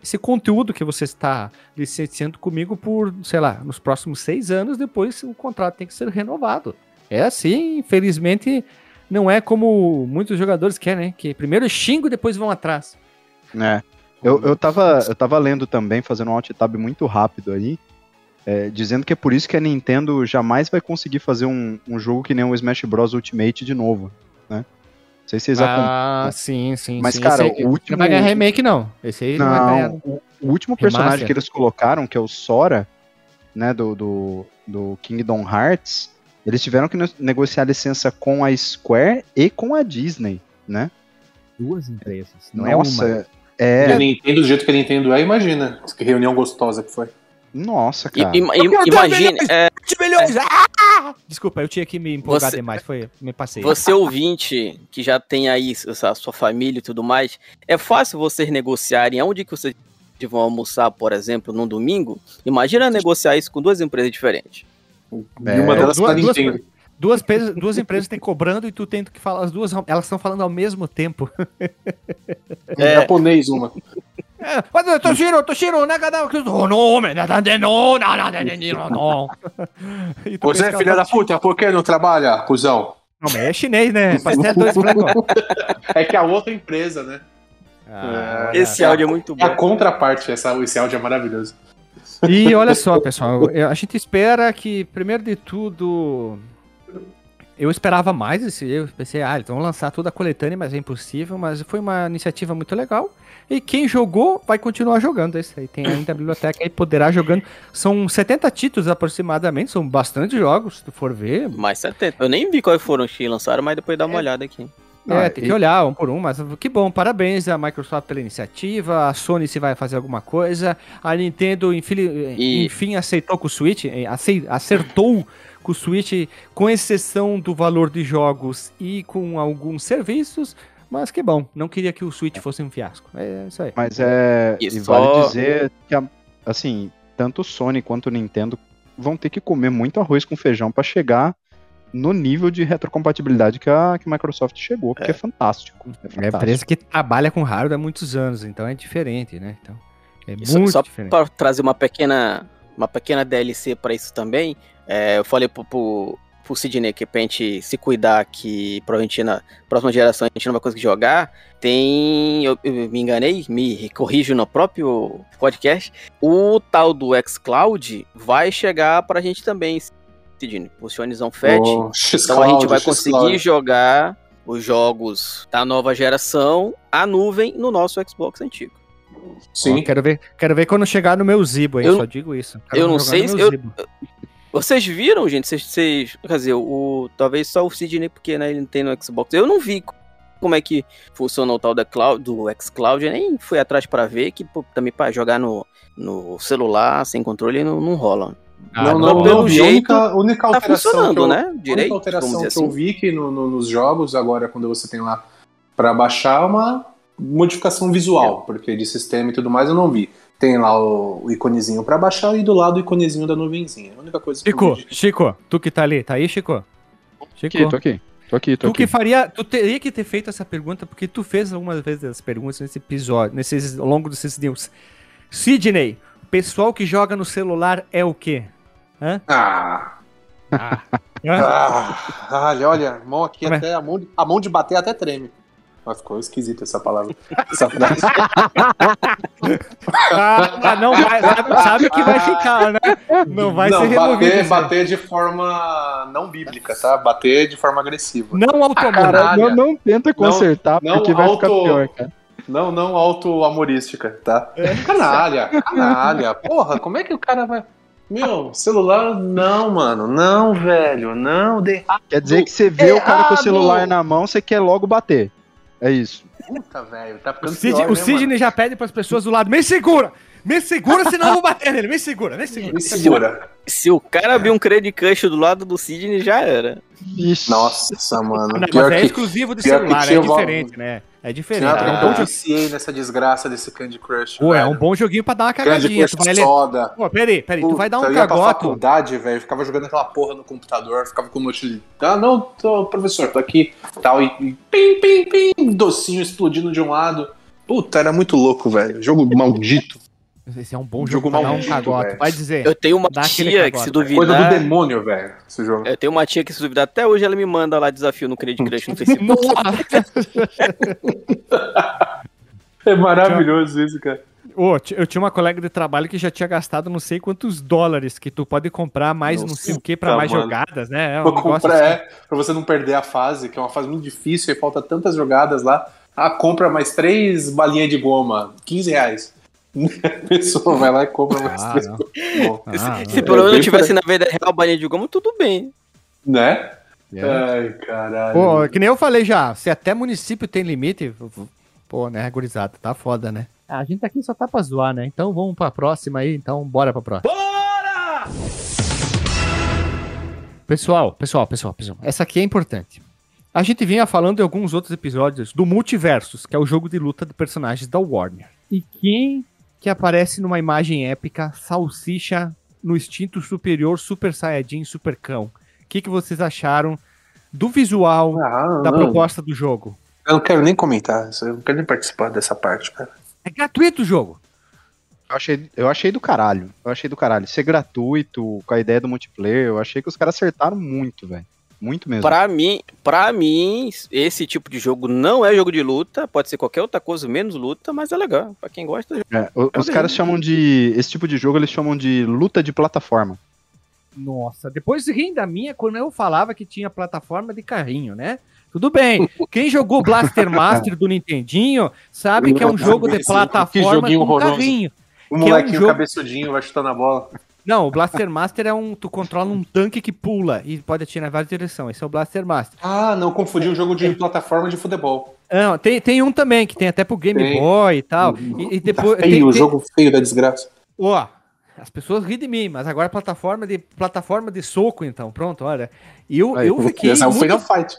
S4: esse conteúdo que você está licenciando comigo por, sei lá, nos próximos seis anos, depois o contrato tem que ser renovado. É assim, infelizmente, não é como muitos jogadores querem, né? Que primeiro xingo e depois vão atrás.
S3: É. Eu, eu, tava, eu tava lendo também, fazendo um alt tab muito rápido aí, é, dizendo que é por isso que a Nintendo jamais vai conseguir fazer um, um jogo que nem o Smash Bros. Ultimate de novo, né? Não sei se vocês acompanham.
S4: Ah, sim, sim.
S3: Mas,
S4: sim.
S3: cara,
S4: Esse
S3: o último-
S4: Não vai ganhar remake, não. Esse aí não, vai ganhar.
S3: Não, o, o último personagem
S4: Remaster.
S3: que eles colocaram, que é o Sora, né, do, do, do Kingdom Hearts, eles tiveram que ne- negociar licença com a Square e com a Disney, né?
S4: Duas empresas. Não
S3: Nossa,
S4: é uma.
S3: É,
S2: A Nintendo, do jeito que a Nintendo é, imagina. Que reunião gostosa que foi.
S3: nossa,
S1: E-
S3: cara.
S1: im- imagine, é,
S4: milhões! Ah! Desculpa, eu tinha que me empolgar
S1: Você-
S4: demais. Foi, me passei.
S1: Você ouvinte que já tem aí essa sua família e tudo mais, é fácil vocês negociarem aonde que vocês vão almoçar, por exemplo, num domingo? Imagina negociar isso com duas empresas diferentes.
S3: É,
S2: e uma delas
S4: duas- duas-
S2: Nintendo.
S4: Duas, pe- duas empresas têm cobrando e tu tendo que falar. As duas, elas estão falando ao mesmo tempo.
S2: Em
S1: É.
S2: japonês, uma.
S4: É, mas, Toshiro, Toshiro, nada, oh, não, nada, não, nada, não, não. E tu
S2: Você é
S4: que
S2: filha da puta, por que não trabalha, cuzão?
S4: Não, mas é chinês, né? Pastel dois blancos.
S2: É que a outra empresa, né?
S4: Ah, olha.
S1: Esse áudio é muito
S2: É a
S1: bom.
S2: contraparte, essa, esse áudio é maravilhoso.
S4: E olha só, pessoal, a gente espera que, primeiro de tudo, eu esperava mais esse, eu pensei, ah, eles vão lançar toda a coletânea, mas é impossível, mas foi uma iniciativa muito legal. E quem jogou vai continuar jogando esse aí. Tem ainda a biblioteca aí, poderá jogando. São 70 títulos aproximadamente, são bastante jogos, se tu for ver.
S1: Mais 70. Eu nem vi quais foram os que lançaram, mas depois dá uma
S4: É.
S1: olhada aqui.
S4: É,
S3: Ah,
S4: tem
S3: e-
S4: que olhar um por um, mas que bom, parabéns à Microsoft pela iniciativa, a Sony se vai fazer alguma coisa, a Nintendo enfim,
S1: E-
S4: enfim aceitou com o Switch, eh, acertou com o Switch, com exceção do valor de jogos e com alguns serviços, mas que bom, não queria que o Switch fosse um fiasco. É isso aí.
S3: Mas é.
S1: E
S3: E,
S1: só-
S3: vale dizer que, assim, tanto o Sony quanto o Nintendo vão ter que comer muito arroz com feijão pra chegar no nível de retrocompatibilidade que a, que a Microsoft chegou, porque é, fantástico. É
S4: É
S3: fantástico.
S4: empresa que trabalha com hardware há muitos anos, então é diferente, né? Então, é
S1: só-
S4: muito
S1: só
S4: diferente.
S1: Para trazer uma pequena, uma pequena DLC para isso também, é, eu falei pro, pro, pro Sidney que pra gente se cuidar que provavelmente na próxima geração a gente não vai conseguir jogar. Tem, eu, eu me enganei, me corrijo no próprio podcast, o tal do xCloud vai chegar pra gente também, Sidney, o Sionizão Fat.
S2: O
S1: Então a gente vai conseguir jogar os jogos da nova geração à nuvem no nosso Xbox antigo.
S2: Sim.
S4: Ó, quero ver, quero ver quando chegar no meu Zibo aí,
S1: Eu-
S4: só digo isso. Quero
S1: eu não sei se eu-. Vocês viram, gente? Vocês, vocês- quer dizer, o, talvez só o Sidney, porque né, ele não tem no Xbox. Eu não vi como é que funciona o tal da cloud, do xCloud, eu nem fui atrás pra ver, que pô, também pra jogar no, no celular sem controle não, não rola.
S4: Ah,
S2: não,
S1: não,
S2: não,
S1: pelo
S2: não vi. A
S1: jeito,
S2: única, única
S1: Tá
S2: alteração que
S1: funcionando,
S2: eu,
S1: né?
S2: A única
S1: Direito,
S2: alteração que eu
S1: assim.
S2: vi que no- no- nos jogos, agora quando você tem lá pra baixar, é uma modificação visual, porque de sistema e tudo mais eu não vi. Tem lá o, iconezinho pra baixar e do lado o iconezinho da nuvenzinha. É a única coisa que eu
S4: Chico,
S2: vi.
S4: Chico, tu que tá ali, tá aí, Chico? Chico,
S3: Aqui, tô aqui. Tô aqui, tô
S4: tu
S3: aqui.
S4: que faria, tu teria que ter feito essa pergunta, porque tu fez algumas vezes as perguntas nesse episódio, nesses, ao longo desses news. Sidney, pessoal que joga no celular é o quê?
S2: Ah,
S4: Hã?
S2: ah, olha, olha, a mão aqui
S4: Como é?
S2: até, a mão, a mão de bater até treme. Mas ficou esquisita essa palavra. Essa frase.
S4: Ah, não vai, sabe, sabe que vai ficar, né? Não vai
S2: não,
S4: ser removido.
S2: bater, bater de forma não bíblica, tá? Bater de forma agressiva.
S4: Não.
S3: Cara,
S2: Caralho.
S3: não, não tenta consertar,
S2: não
S3: porque vai ficar
S2: auto-
S3: pior, cara.
S2: Não, não auto-amorística, tá? Canalha, canalha. Porra, como é que o cara vai. Meu, celular, não, mano. Não, velho. Não, de
S3: Quer dizer que você vê o cara com o
S2: Errado.
S3: celular na mão, você quer logo bater. É isso.
S2: puta, velho. Tá
S4: O,
S2: ficando
S4: Sid-
S2: pior,
S4: o
S2: né,
S4: Sidney já pede pras pessoas do lado, me segura! Me segura, senão eu vou bater nele. Me segura, me segura.
S2: Me segura.
S1: Se o cara abrir um Credit Crush do lado do Sidney, já era.
S3: Ixi.
S2: Nossa, mano.
S4: Não,
S2: pior
S4: mas é
S2: que,
S4: exclusivo
S2: que
S4: celular, é diferente, né? É diferente. É um
S2: eu
S4: bom
S2: viciei nessa desgraça desse Candy Crush.
S4: Pô, é um bom joguinho pra dar uma
S2: Candy
S4: cagadinha. Tu
S2: Crush soda.
S4: Pô, peraí, peraí. Tu vai dar um
S2: Puta, eu ia pra
S4: cagoto.
S2: faculdade, velho, ficava jogando aquela porra no computador, ficava com o notebook. Ah, não, tô, professor, tô aqui, tal, e, e pim, pim, pim, docinho explodindo de um lado. Puta, era muito louco, velho. Jogo maldito.
S4: Esse é um bom
S2: Jogo
S4: jogo um
S2: maldito,
S4: cagoto.
S2: velho.
S4: Vai dizer.
S1: Eu tenho uma tia que
S4: cagote,
S1: se
S4: vai.
S2: Coisa do
S1: duvidar.
S2: demônio, velho, esse jogo.
S1: Eu tenho uma tia que se duvidar até hoje ela me manda lá desafio no Credit Crush no Facebook.
S2: É maravilhoso isso, cara.
S4: Ti- eu tinha uma colega de trabalho que já tinha gastado não sei quantos dólares que tu pode comprar mais não sei o que pra
S2: Nossa,
S4: mais
S2: mano.
S4: jogadas, né? É um
S2: comprar,
S4: assim.
S2: é, pra você não perder a fase, que é uma fase muito difícil e falta tantas jogadas lá. Ah, compra mais três balinhas de goma, 15 reais. A pessoa vai lá e compra mais
S4: Ah,
S2: três.
S4: Ah,
S1: Se pelo menos
S2: bem
S1: eu tivesse na vida real balinha de goma, tudo bem.
S2: Né?
S4: É.
S2: Ai, caralho.
S4: Pô, que nem eu falei já, se até município tem limite, pô, né, gurizada, tá foda, né? A gente aqui só tá pra zoar, né? Então vamos pra próxima aí, então bora pra próxima. Bora! Pessoal, pessoal, pessoal, pessoal, essa aqui é importante. A gente vinha falando em alguns outros episódios do Multiversus, que é o jogo de luta de personagens da Warner. E quem que aparece numa imagem épica, salsicha no instinto superior, Super Saiyajin, Super Cão? O que, que vocês acharam do visual,
S2: Ah,
S4: da
S2: não.
S4: proposta do jogo?
S2: Eu não quero nem comentar, eu não quero nem participar dessa parte, cara.
S4: É gratuito o jogo.
S3: Eu achei, eu achei do caralho. Eu achei do caralho. Ser gratuito, com a ideia do multiplayer, eu achei que os caras acertaram muito, velho. Muito mesmo.
S1: Pra mim, pra mim, esse tipo de jogo não é jogo de luta, pode ser qualquer outra coisa menos luta, mas é legal. Pra quem gosta,
S3: É, os
S1: Eu
S3: caras chamam de. Esse tipo de jogo eles chamam de luta de plataforma.
S4: Nossa, depois riem da minha quando eu falava que tinha plataforma de carrinho, né? Tudo bem. Quem jogou Blaster Master do Nintendinho sabe que é um jogo de plataforma
S2: joguinho
S4: com carrinho.
S2: O
S4: Que é um
S2: molequinho
S4: jogo-
S2: cabeçudinho vai chutando a bola.
S4: Não, o Blaster Master é um. Tu controla um tanque que pula e pode atirar em várias direções. Esse é o Blaster Master.
S2: Ah, não, confundi um jogo de plataforma de futebol.
S4: Não, tem, tem um também que tem até pro Game
S2: Tem.
S4: Boy e tal. E, e depois.
S2: tá feio,
S4: tem-
S2: o jogo feio da desgraça.
S4: Ó, as pessoas riem de mim, mas agora é plataforma de plataforma de soco, então. Pronto, olha. Eu,
S2: Aí,
S4: eu fiquei.
S2: Esse é o Final Fight.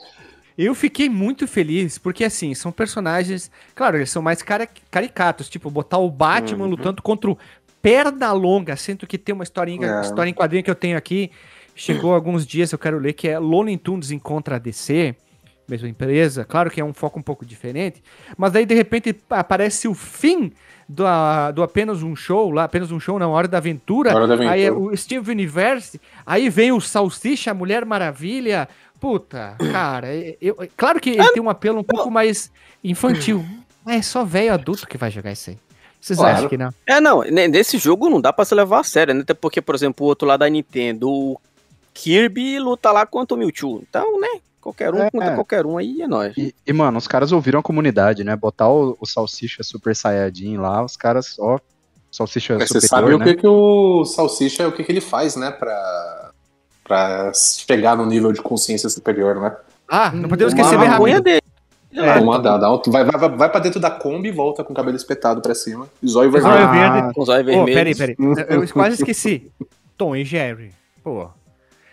S4: Eu fiquei muito feliz, porque assim, são personagens. Claro, eles são mais cari- caricatos, tipo, botar o Batman
S2: Uhum.
S4: lutando contra o perna longa, sendo que tem uma historinha,
S2: É.
S4: história em quadrinho que eu tenho aqui. Chegou alguns dias, eu quero ler, que é Looney Tunes encontra a DC, mesma empresa. Claro que é um foco um pouco diferente, mas daí de repente aparece o fim do, do apenas um show, lá, apenas um show na hora da aventura.
S2: Hora da Aventura.
S4: Aí é o Steve Universe, aí vem o Salsicha, a Mulher Maravilha. Puta, cara, eu, eu- claro que ele tem um apelo um pouco mais infantil. Mas é só velho adulto que vai jogar isso aí. Vocês
S2: Claro.
S4: acham que não?
S1: É, não, ne- nesse jogo não dá pra se levar a sério, né? Até porque, por exemplo, o outro lá da Nintendo, o Kirby luta lá contra o Mewtwo. Então, né? Qualquer um
S3: É.
S1: contra qualquer um aí é nóis.
S3: E, e, mano, os caras ouviram a comunidade, né? Botar o, o Salsicha Super Saiyajin lá, os caras, ó. Salsicha
S2: Mas você
S3: superior,
S2: sabe o
S3: né?
S2: que, que o Salsicha, o que, que ele faz, né? Pra, pra chegar no nível de consciência superior, né?
S4: Ah, não podemos esquecer bem
S1: maconha
S4: rápido.
S1: dele.
S4: É,
S2: Uma, dá, dá, vai, vai, vai pra dentro da Kombi e volta com o cabelo espetado pra cima. e Zóio vermelho.
S4: Zóio
S3: Ah,
S4: verde.
S1: Com olhos
S4: Pô,
S1: vermelhos.
S4: peraí, peraí. Eu eu quase esqueci. Tom e Jerry. Pô,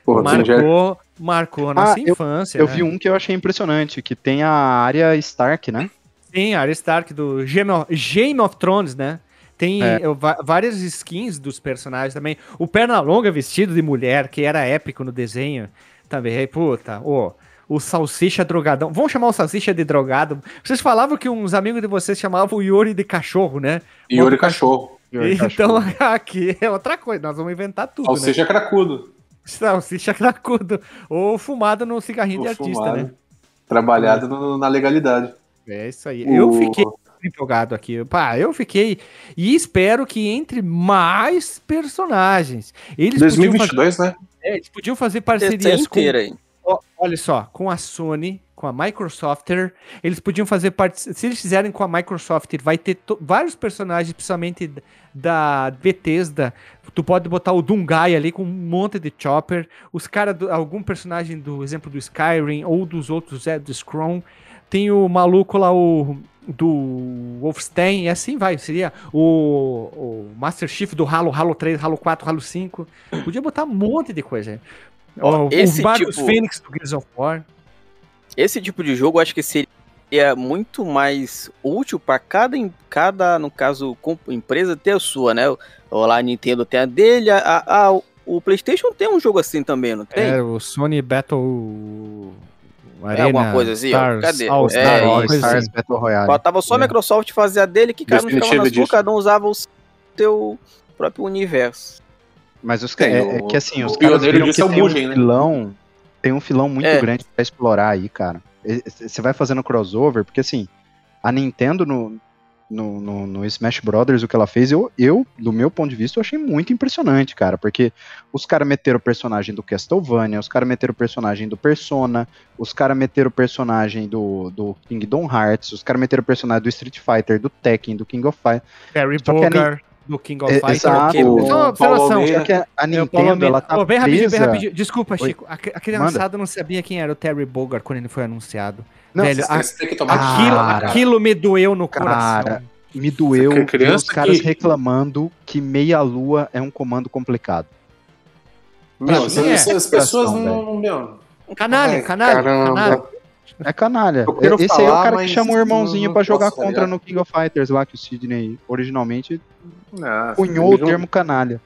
S2: Porra,
S4: marcou, marcou a nossa
S3: Ah, eu-
S4: infância.
S3: Eu
S4: né?
S3: vi um que eu achei impressionante, que tem a área Stark, né?
S4: Sim, Arya Stark do Game of, Game of Thrones, né? Tem
S3: É.
S4: va- várias skins dos personagens também. O Pernalonga vestido de mulher, que era épico no desenho. Também, aí, puta, ô. O Salsicha drogadão. Vamos chamar o Salsicha de drogado. Vocês falavam que uns amigos de vocês chamavam o Yuri de cachorro, né?
S2: Yuri Cachorro.
S4: Então aqui é outra coisa. Nós vamos inventar tudo,
S2: Ou
S4: né?
S2: seja, cracudo.
S4: Salsicha cracudo. Ou fumado no cigarrinho de
S2: Ou
S4: artista,
S2: fumado.
S4: né?
S2: Trabalhado no- na legalidade.
S4: É isso aí.
S2: O-
S4: Eu fiquei empolgado aqui. Pá, eu fiquei. E espero que entre mais personagens. Eles podiam, fazer,
S2: 2022, né?
S4: é, eles podiam fazer parcerias com.
S1: inteira aí.
S4: Olha só, com a Sony, com a Microsoft. Eles podiam fazer parte. Se eles fizerem com a Microsoft, vai ter vários personagens, principalmente da Bethesda. Tu pode botar o Dungai ali com um monte de chopper. Os caras, algum personagem do exemplo do Skyrim ou dos outros, é, do Scrum. Tem o maluco lá, o do Wolfenstein, e assim vai. Seria o, o Master Chief do Halo, Halo 3, Halo 4, Halo 5. Podia botar um monte de coisa.
S1: Ó, esse
S4: o
S1: tipo-
S4: Phoenix do Gears of War.
S1: Esse tipo de jogo eu acho que seria muito mais útil para cada, em- cada, no caso, com- empresa ter a sua, né? Ou lá a Nintendo tem a dele, a, a- o PlayStation tem um jogo assim também, não tem?
S4: É, o Sony Battle Arena,
S1: alguma coisa assim.
S4: Stars,
S1: Cadê?
S4: All
S1: É,
S4: Star, coisa
S3: Stars
S4: assim.
S3: Battle Royale.
S1: Faltava só a
S4: É.
S1: Microsoft fazer a dele, que cada um ficava
S2: Definitive
S1: na sua,
S2: Edition.
S1: cada um usava o seu próprio universo.
S3: Mas os,
S2: Tem,
S3: é, é que assim, os caras viram que
S2: é
S3: tem um
S2: Mugen, né?
S3: filão, tem um filão muito
S1: É.
S3: grande pra explorar aí, cara. Você vai fazendo crossover, porque assim, a Nintendo no, no, no, no Smash Brothers, o que ela fez, eu, eu, do meu ponto de vista, eu achei muito impressionante, cara, porque os caras meteram o personagem do Castlevania, os caras meteram o personagem do Persona, os caras meteram o personagem do, do Kingdom Hearts, os caras meteram o personagem do Street Fighter, do Tekken, do King of Fighters. A
S4: Bogard do King of
S3: É,
S4: Fighters.
S3: exato.
S1: que-
S4: Só uma
S2: Paulo
S4: observação.
S2: Almeida.
S3: Só que a,
S4: É,
S3: Nintendo, ela tá
S4: bem rapidinho, bem rapidinho. Desculpa,
S3: Oi.
S4: Chico. A, a criançada não sabia quem era o Terry Bogard quando ele foi anunciado.
S3: Não,
S4: Velho, a-
S2: Você tem que tomar
S4: aquilo,
S3: Cara.
S4: aquilo me doeu no
S3: Cara,
S4: coração.
S3: me doeu ver os caras
S2: que-
S3: reclamando que meia lua é um comando complicado.
S2: Meu,
S4: Pra mim
S2: as,
S4: é.
S2: as pessoas não. Meu,
S4: Canalha,
S2: Ai,
S4: canalha, canalha.
S3: É canalha. Esse aí é o
S2: falar,
S3: cara que chama o irmãozinho
S2: não
S3: pra jogar
S2: tá
S3: contra no King of Fighters lá, que o Sidney originalmente
S2: não,
S3: cunhou o termo canalha.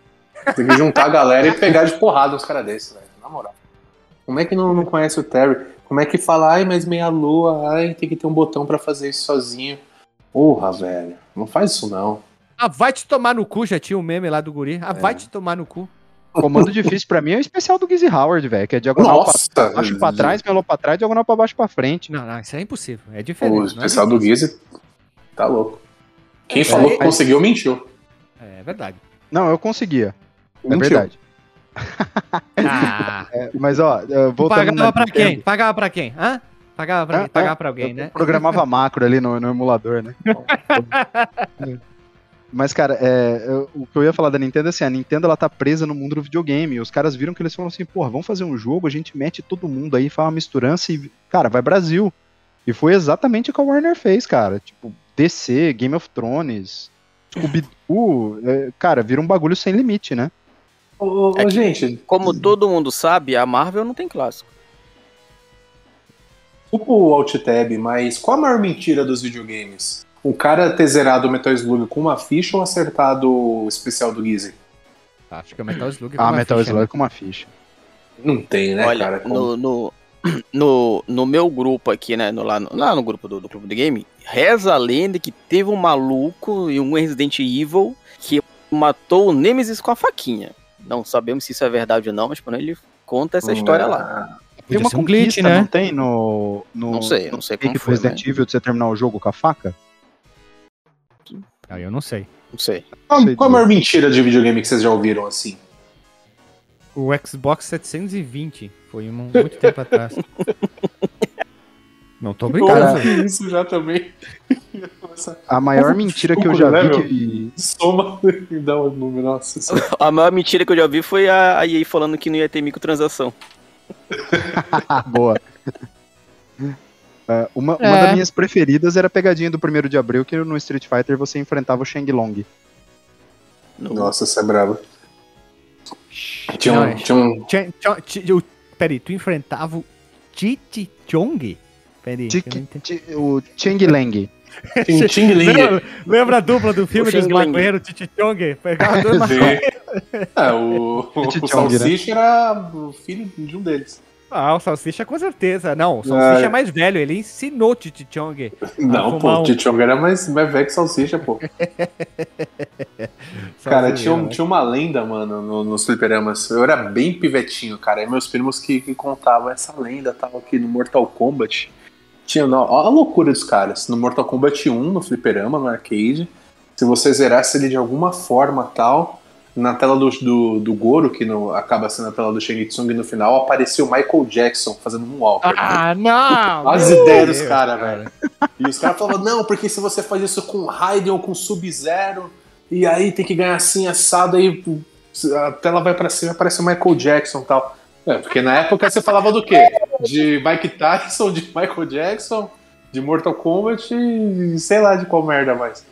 S2: Tem que juntar a galera e pegar de porrada uns caras desses, velho. Na moral. Como é que não, não conhece o Terry? Como é que fala, ai, mas meia lua, ai, tem que ter um botão pra fazer isso sozinho. Porra, velho. Não faz isso não.
S4: Ah, vai te tomar no cu, já tinha o meme lá do guri. Ah,
S2: É.
S4: vai te tomar no cu.
S3: Comando difícil pra mim é o especial do Gizzy Howard, velho, que é diagonal
S2: Nossa!
S3: pra baixo pra trás, melou pra trás, diagonal pra baixo pra frente.
S4: Não, não, isso é impossível. É diferente.
S2: O
S4: é
S2: especial do
S4: difícil.
S2: Gizzy tá louco. Quem
S4: É,
S2: falou
S3: é,
S2: que conseguiu mentiu.
S4: É verdade.
S3: Não, eu conseguia. É verdade.
S4: Ah,
S3: É, mas ó, voltando
S4: pagava pra
S3: Nintendo,
S4: quem? Pagava pra quem? Hã? Pagava pra,
S3: Ah,
S4: pagava
S3: ah,
S4: pra alguém,
S3: eu
S4: né?
S3: Programava macro ali no, no emulador, né? Mas, cara, é, eu- o que eu ia falar da Nintendo é assim, a Nintendo ela tá presa no mundo do videogame. E os caras viram que eles falaram assim, porra, vamos fazer um jogo, a gente mete todo mundo aí, faz uma misturança e, cara, vai Brasil. E foi exatamente o que a Warner fez, cara. Tipo, DC, Game of Thrones, Scooby-Doo, é, cara, vira um bagulho sem limite, né?
S2: Ô, ô,
S1: É que-
S2: gente,
S1: Como todo mundo sabe, a Marvel não tem clássico.
S2: desculpa o Alt Tab, mas qual a maior mentira dos videogames? O cara ter zerado o Metal Slug com uma ficha ou acertado o especial do Gizzy?
S4: Acho que é Metal Slug.
S3: Ah,
S4: uma
S3: Metal
S4: ficha,
S3: Slug com uma ficha.
S2: Não tem, né,
S1: Olha,
S2: cara? Como-
S1: no, no, no, no meu grupo aqui, né? No, lá, no, lá no grupo do, do Clube do Game, reza a lenda que teve um maluco e um Resident Evil que matou o Nemesis com a faquinha. Não sabemos se isso é verdade ou não, mas quando ele conta essa história lá.
S3: Tem uma
S4: um glitch, né?
S3: não tem no, no
S1: Não sei, não sei como foi,
S3: Resident
S1: né?
S3: Evil de você terminar o jogo com a faca?
S4: Ah, eu não sei.
S1: Não sei.
S2: Qual,
S3: sei
S2: qual a maior mentira de videogame que vocês já ouviram assim?
S4: O Xbox 720 foi um- muito tempo atrás. Não tô brincando.
S3: Cara,
S2: isso já também.
S3: A maior mentira que eu já
S2: né,
S3: vi
S2: meu?
S3: que.
S2: Soma e dá um número. Nossa, isso-
S1: A maior mentira que eu já vi foi a, a EA falando que não ia ter microtransação.
S3: Boa. É, uma, uma
S4: É.
S3: das minhas preferidas era a pegadinha do 1 de abril, que no Street Fighter você enfrentava o Shang Long.
S1: No-
S2: Nossa, você é brabo. Tinha
S4: Não,
S2: um.
S4: é-
S2: Tinha um
S4: tchan- tch- o- Peraí, tu enfrentava o Titi Chong? Peraí.
S3: o Chang Lang.
S2: Ting Ling.
S4: Lembra, lembra a dupla do filme dos maconheiros Titi Chong? Pegava dois maconheiros.
S2: É, o, o, o
S3: Chong, né?
S2: Salsicha era o filho de um deles.
S4: Ah, o Salsicha com certeza. Não, o Salsicha
S2: Ah,
S4: é mais velho, ele ensinou o Titi Chong.
S2: Não, pô,
S4: um-
S2: o Titi Chong era mais, mais velho que Salsicha, pô. Cara, tinha, um- tinha uma lenda, mano, no, nos fliperamas. Eu era bem pivetinho, cara. E meus primos que, que contavam essa lenda, tava aqui no Mortal Kombat. Tinha, não, a loucura dos caras. No Mortal Kombat 1, no fliperama, no arcade, se você zerasse ele de alguma forma tal, na tela do, do, do Goro, que no- acaba sendo a tela do Shang Tsung no final, apareceu o Michael Jackson fazendo um walker.
S4: Ah, não!
S2: As ideias dos caras, velho. E os caras falavam, não, porque se você faz isso com Raiden ou com Sub-Zero, e aí tem que ganhar assim, assado, aí a tela vai pra cima e aparece o Michael Jackson e tal. É, porque na época você falava do quê? De Mike Tyson, de Michael Jackson, de Mortal Kombat e sei lá de qual merda mais.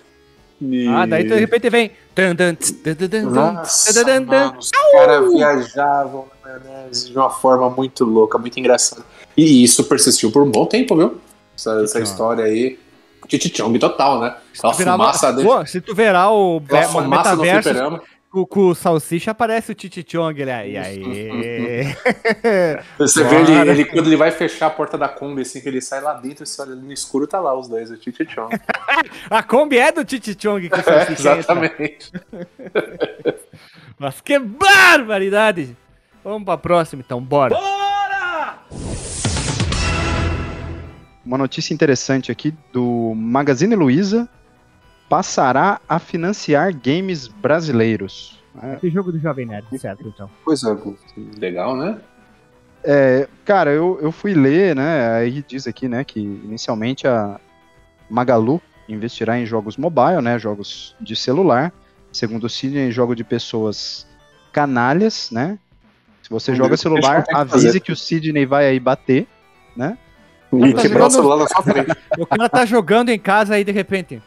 S2: E-
S4: Ah, daí de repente vem.
S2: Nossa, mano, os caras viajavam na maionese de uma forma muito louca, muito engraçada. E isso persistiu por um bom tempo, viu? Essa, essa
S4: Tchong.
S2: história aí. Titichong total, né? Aquela fumaça dele.
S4: Pô, se tu verar o
S2: no
S4: metaverso. Com, com o Salsicha, aparece o Titi Chong. Ele aí, aí.
S2: Você
S4: Bora.
S2: vê ele, ele- quando ele vai fechar a porta da Kombi, assim, que ele sai lá dentro, você olha no escuro, tá lá os dois, o Titichong.
S4: A Kombi é do Titi Chong que o
S2: É,
S4: Salsicha entra.
S2: exatamente.
S4: Mas que barbaridade! Vamos pra próxima então, bora.
S3: Uma notícia interessante aqui do Magazine Luiza passará a financiar games brasileiros. É,
S4: Esse jogo do Jovem Nerd, certo então.
S2: Coisa legal, né?
S3: É, cara, eu, eu fui ler, né? Aí diz aqui, né, que inicialmente a Magalu investirá em jogos mobile, né? Jogos de celular. Segundo o Sidney, jogo de pessoas canalhas, né? Se você joga
S2: que
S3: celular,
S2: consegue
S3: avise
S2: fazer.
S3: que o Sidney vai aí bater.
S2: E
S4: tá
S2: quebrar o celular na sua frente.
S4: O cara tá jogando em casa aí de repente.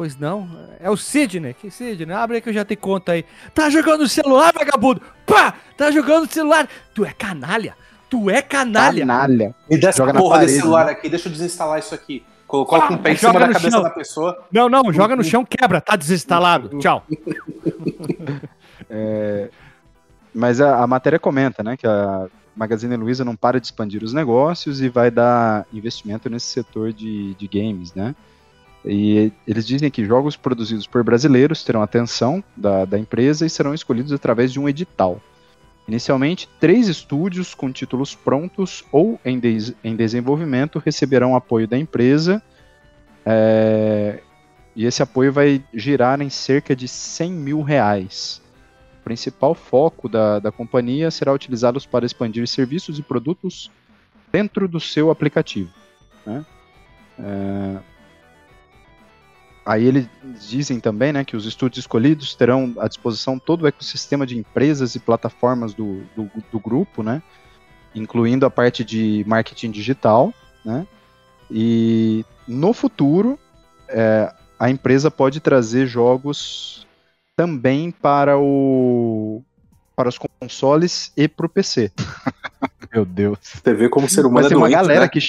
S4: Pois não, é o Sidney. Que Sidney? Abre aí que eu já tenho conta aí. Tá jogando no celular, vagabundo! Pá! Tá jogando no celular! Tu é canalha! Tu é canalha!
S3: Canalha.
S2: Me dá essa
S3: Joga na
S2: porra
S3: parede,
S2: desse celular
S3: né?
S2: aqui, deixa eu desinstalar isso aqui. Coloca um pé em
S4: joga
S2: cima da
S4: no
S2: cabeça
S4: chão.
S2: da pessoa.
S4: Não, não, joga no chão, quebra, tá desinstalado. Tchau.
S3: Mas a, a matéria comenta, né, que a Magazine Luiza não para de expandir os negócios e vai dar investimento nesse setor de, de games, né? E eles dizem que jogos produzidos por brasileiros terão atenção da, da empresa e serão escolhidos através de um edital. Inicialmente, três estúdios com títulos prontos ou em, em desenvolvimento receberão apoio da empresa. é, e esse apoio vai girar em cerca de 100 mil reais. O principal foco da, da companhia será utilizá-los para expandir serviços e produtos dentro do seu aplicativo. Né? É, Aí eles dizem também né, que os estúdios escolhidos terão à disposição todo o ecossistema de empresas e plataformas do, do, do grupo, né, incluindo a parte de marketing digital. Né, e no futuro, é, a empresa pode trazer jogos também para, o, para os consoles e para o PC.
S2: Meu Deus. Você vê como ser humano
S3: Mas é tem uma galera né? que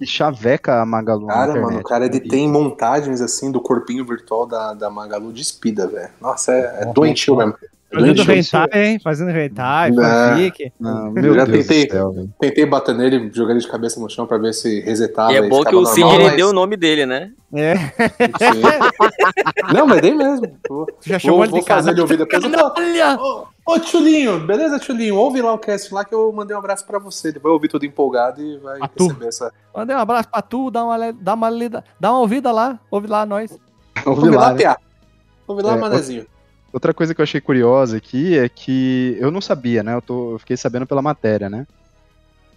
S3: que chaveca a Magalu.
S2: Cara, mano, o cara ele tem montagens assim do corpinho virtual da, da Magalu de espida, velho. Nossa, é, é doentio mesmo.
S4: Fazendo hentai, hein? Fazendo hentai, fanfic.
S2: Não, meu já Deus tentei, céu, tentei bater nele, jogar ele de cabeça no chão pra ver se resetava.
S1: E é bom que o Cid mas... deu o nome dele, né?
S4: É.
S2: Não, mas dei mesmo. Vou, já chamou vou, ele vou fazer ele ouvir depois. Olha! Ô, Tchulinho, beleza, Tchulinho? Ouve lá o cast lá que eu mandei um abraço pra você. Ele vai ouvir tudo empolgado e vai
S4: receber tu. essa. Mandei um abraço pra tu, dá uma, dá uma, lida, dá uma ouvida lá, ouve lá nós.
S2: ouve, ouve lá, lá né? Ouve lá, é, manezinho.
S3: Outra coisa que eu achei curiosa aqui é que eu não sabia, né? Eu, tô, eu fiquei sabendo pela matéria, né?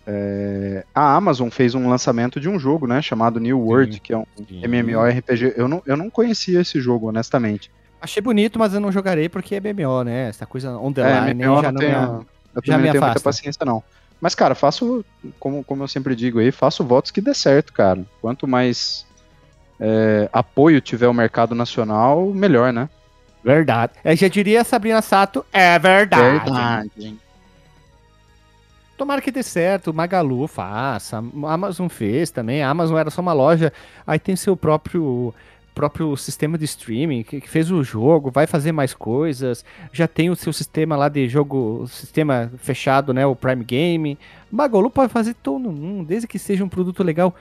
S3: É, a Amazon fez um lançamento de um jogo, né? Chamado New World, sim, que é um sim. MMORPG. Eu não, eu não conhecia esse jogo, honestamente.
S4: Achei bonito, mas eu não jogarei porque é MMO, né? Essa coisa on the é, MMO já não, tenho, me,
S3: eu já não tenho muita paciência, não. Mas, cara, faço, como, como eu sempre digo aí, faço votos que dê certo, cara. Quanto mais é, apoio tiver o mercado nacional, melhor, né?
S4: Verdade. Eu já diria Sabrina Sato, é verdade. Verdade. Tomara que dê certo, Magalu faça, a Amazon fez também, a Amazon era só uma loja, aí tem seu próprio próprio sistema de streaming que, fez o jogo, vai fazer mais coisas, já tem o seu sistema lá de jogo, sistema fechado, né, o Prime Game. Magalu pode fazer todo mundo, desde que seja um produto legal.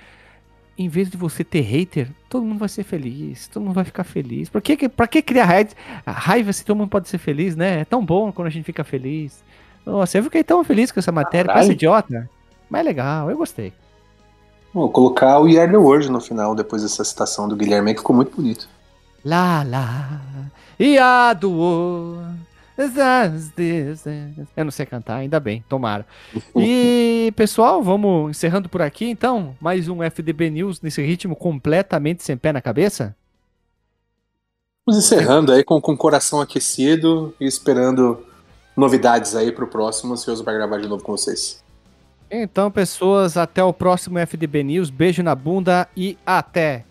S4: Em vez de você ter hater, todo mundo vai ser feliz, todo mundo vai ficar feliz. Por que, pra que criar raiva se todo mundo pode ser feliz, né? É tão bom quando a gente fica feliz. Nossa, eu fiquei tão feliz com essa matéria, parece idiota, mas é legal, eu gostei.
S2: Vou colocar o Year the World no final, depois dessa citação do Guilherme, que ficou muito bonito.
S4: Lá, lá, Year the World. Eu não sei cantar, ainda bem, tomara. E, pessoal, vamos encerrando por aqui, então. Mais um FDB News nesse ritmo completamente sem pé na cabeça?
S2: Vamos encerrando aí com, com o coração aquecido e esperando novidades aí pro próximo, ansioso para gravar de novo com vocês.
S4: Então, pessoas, até o próximo FDB News. Beijo na bunda e até!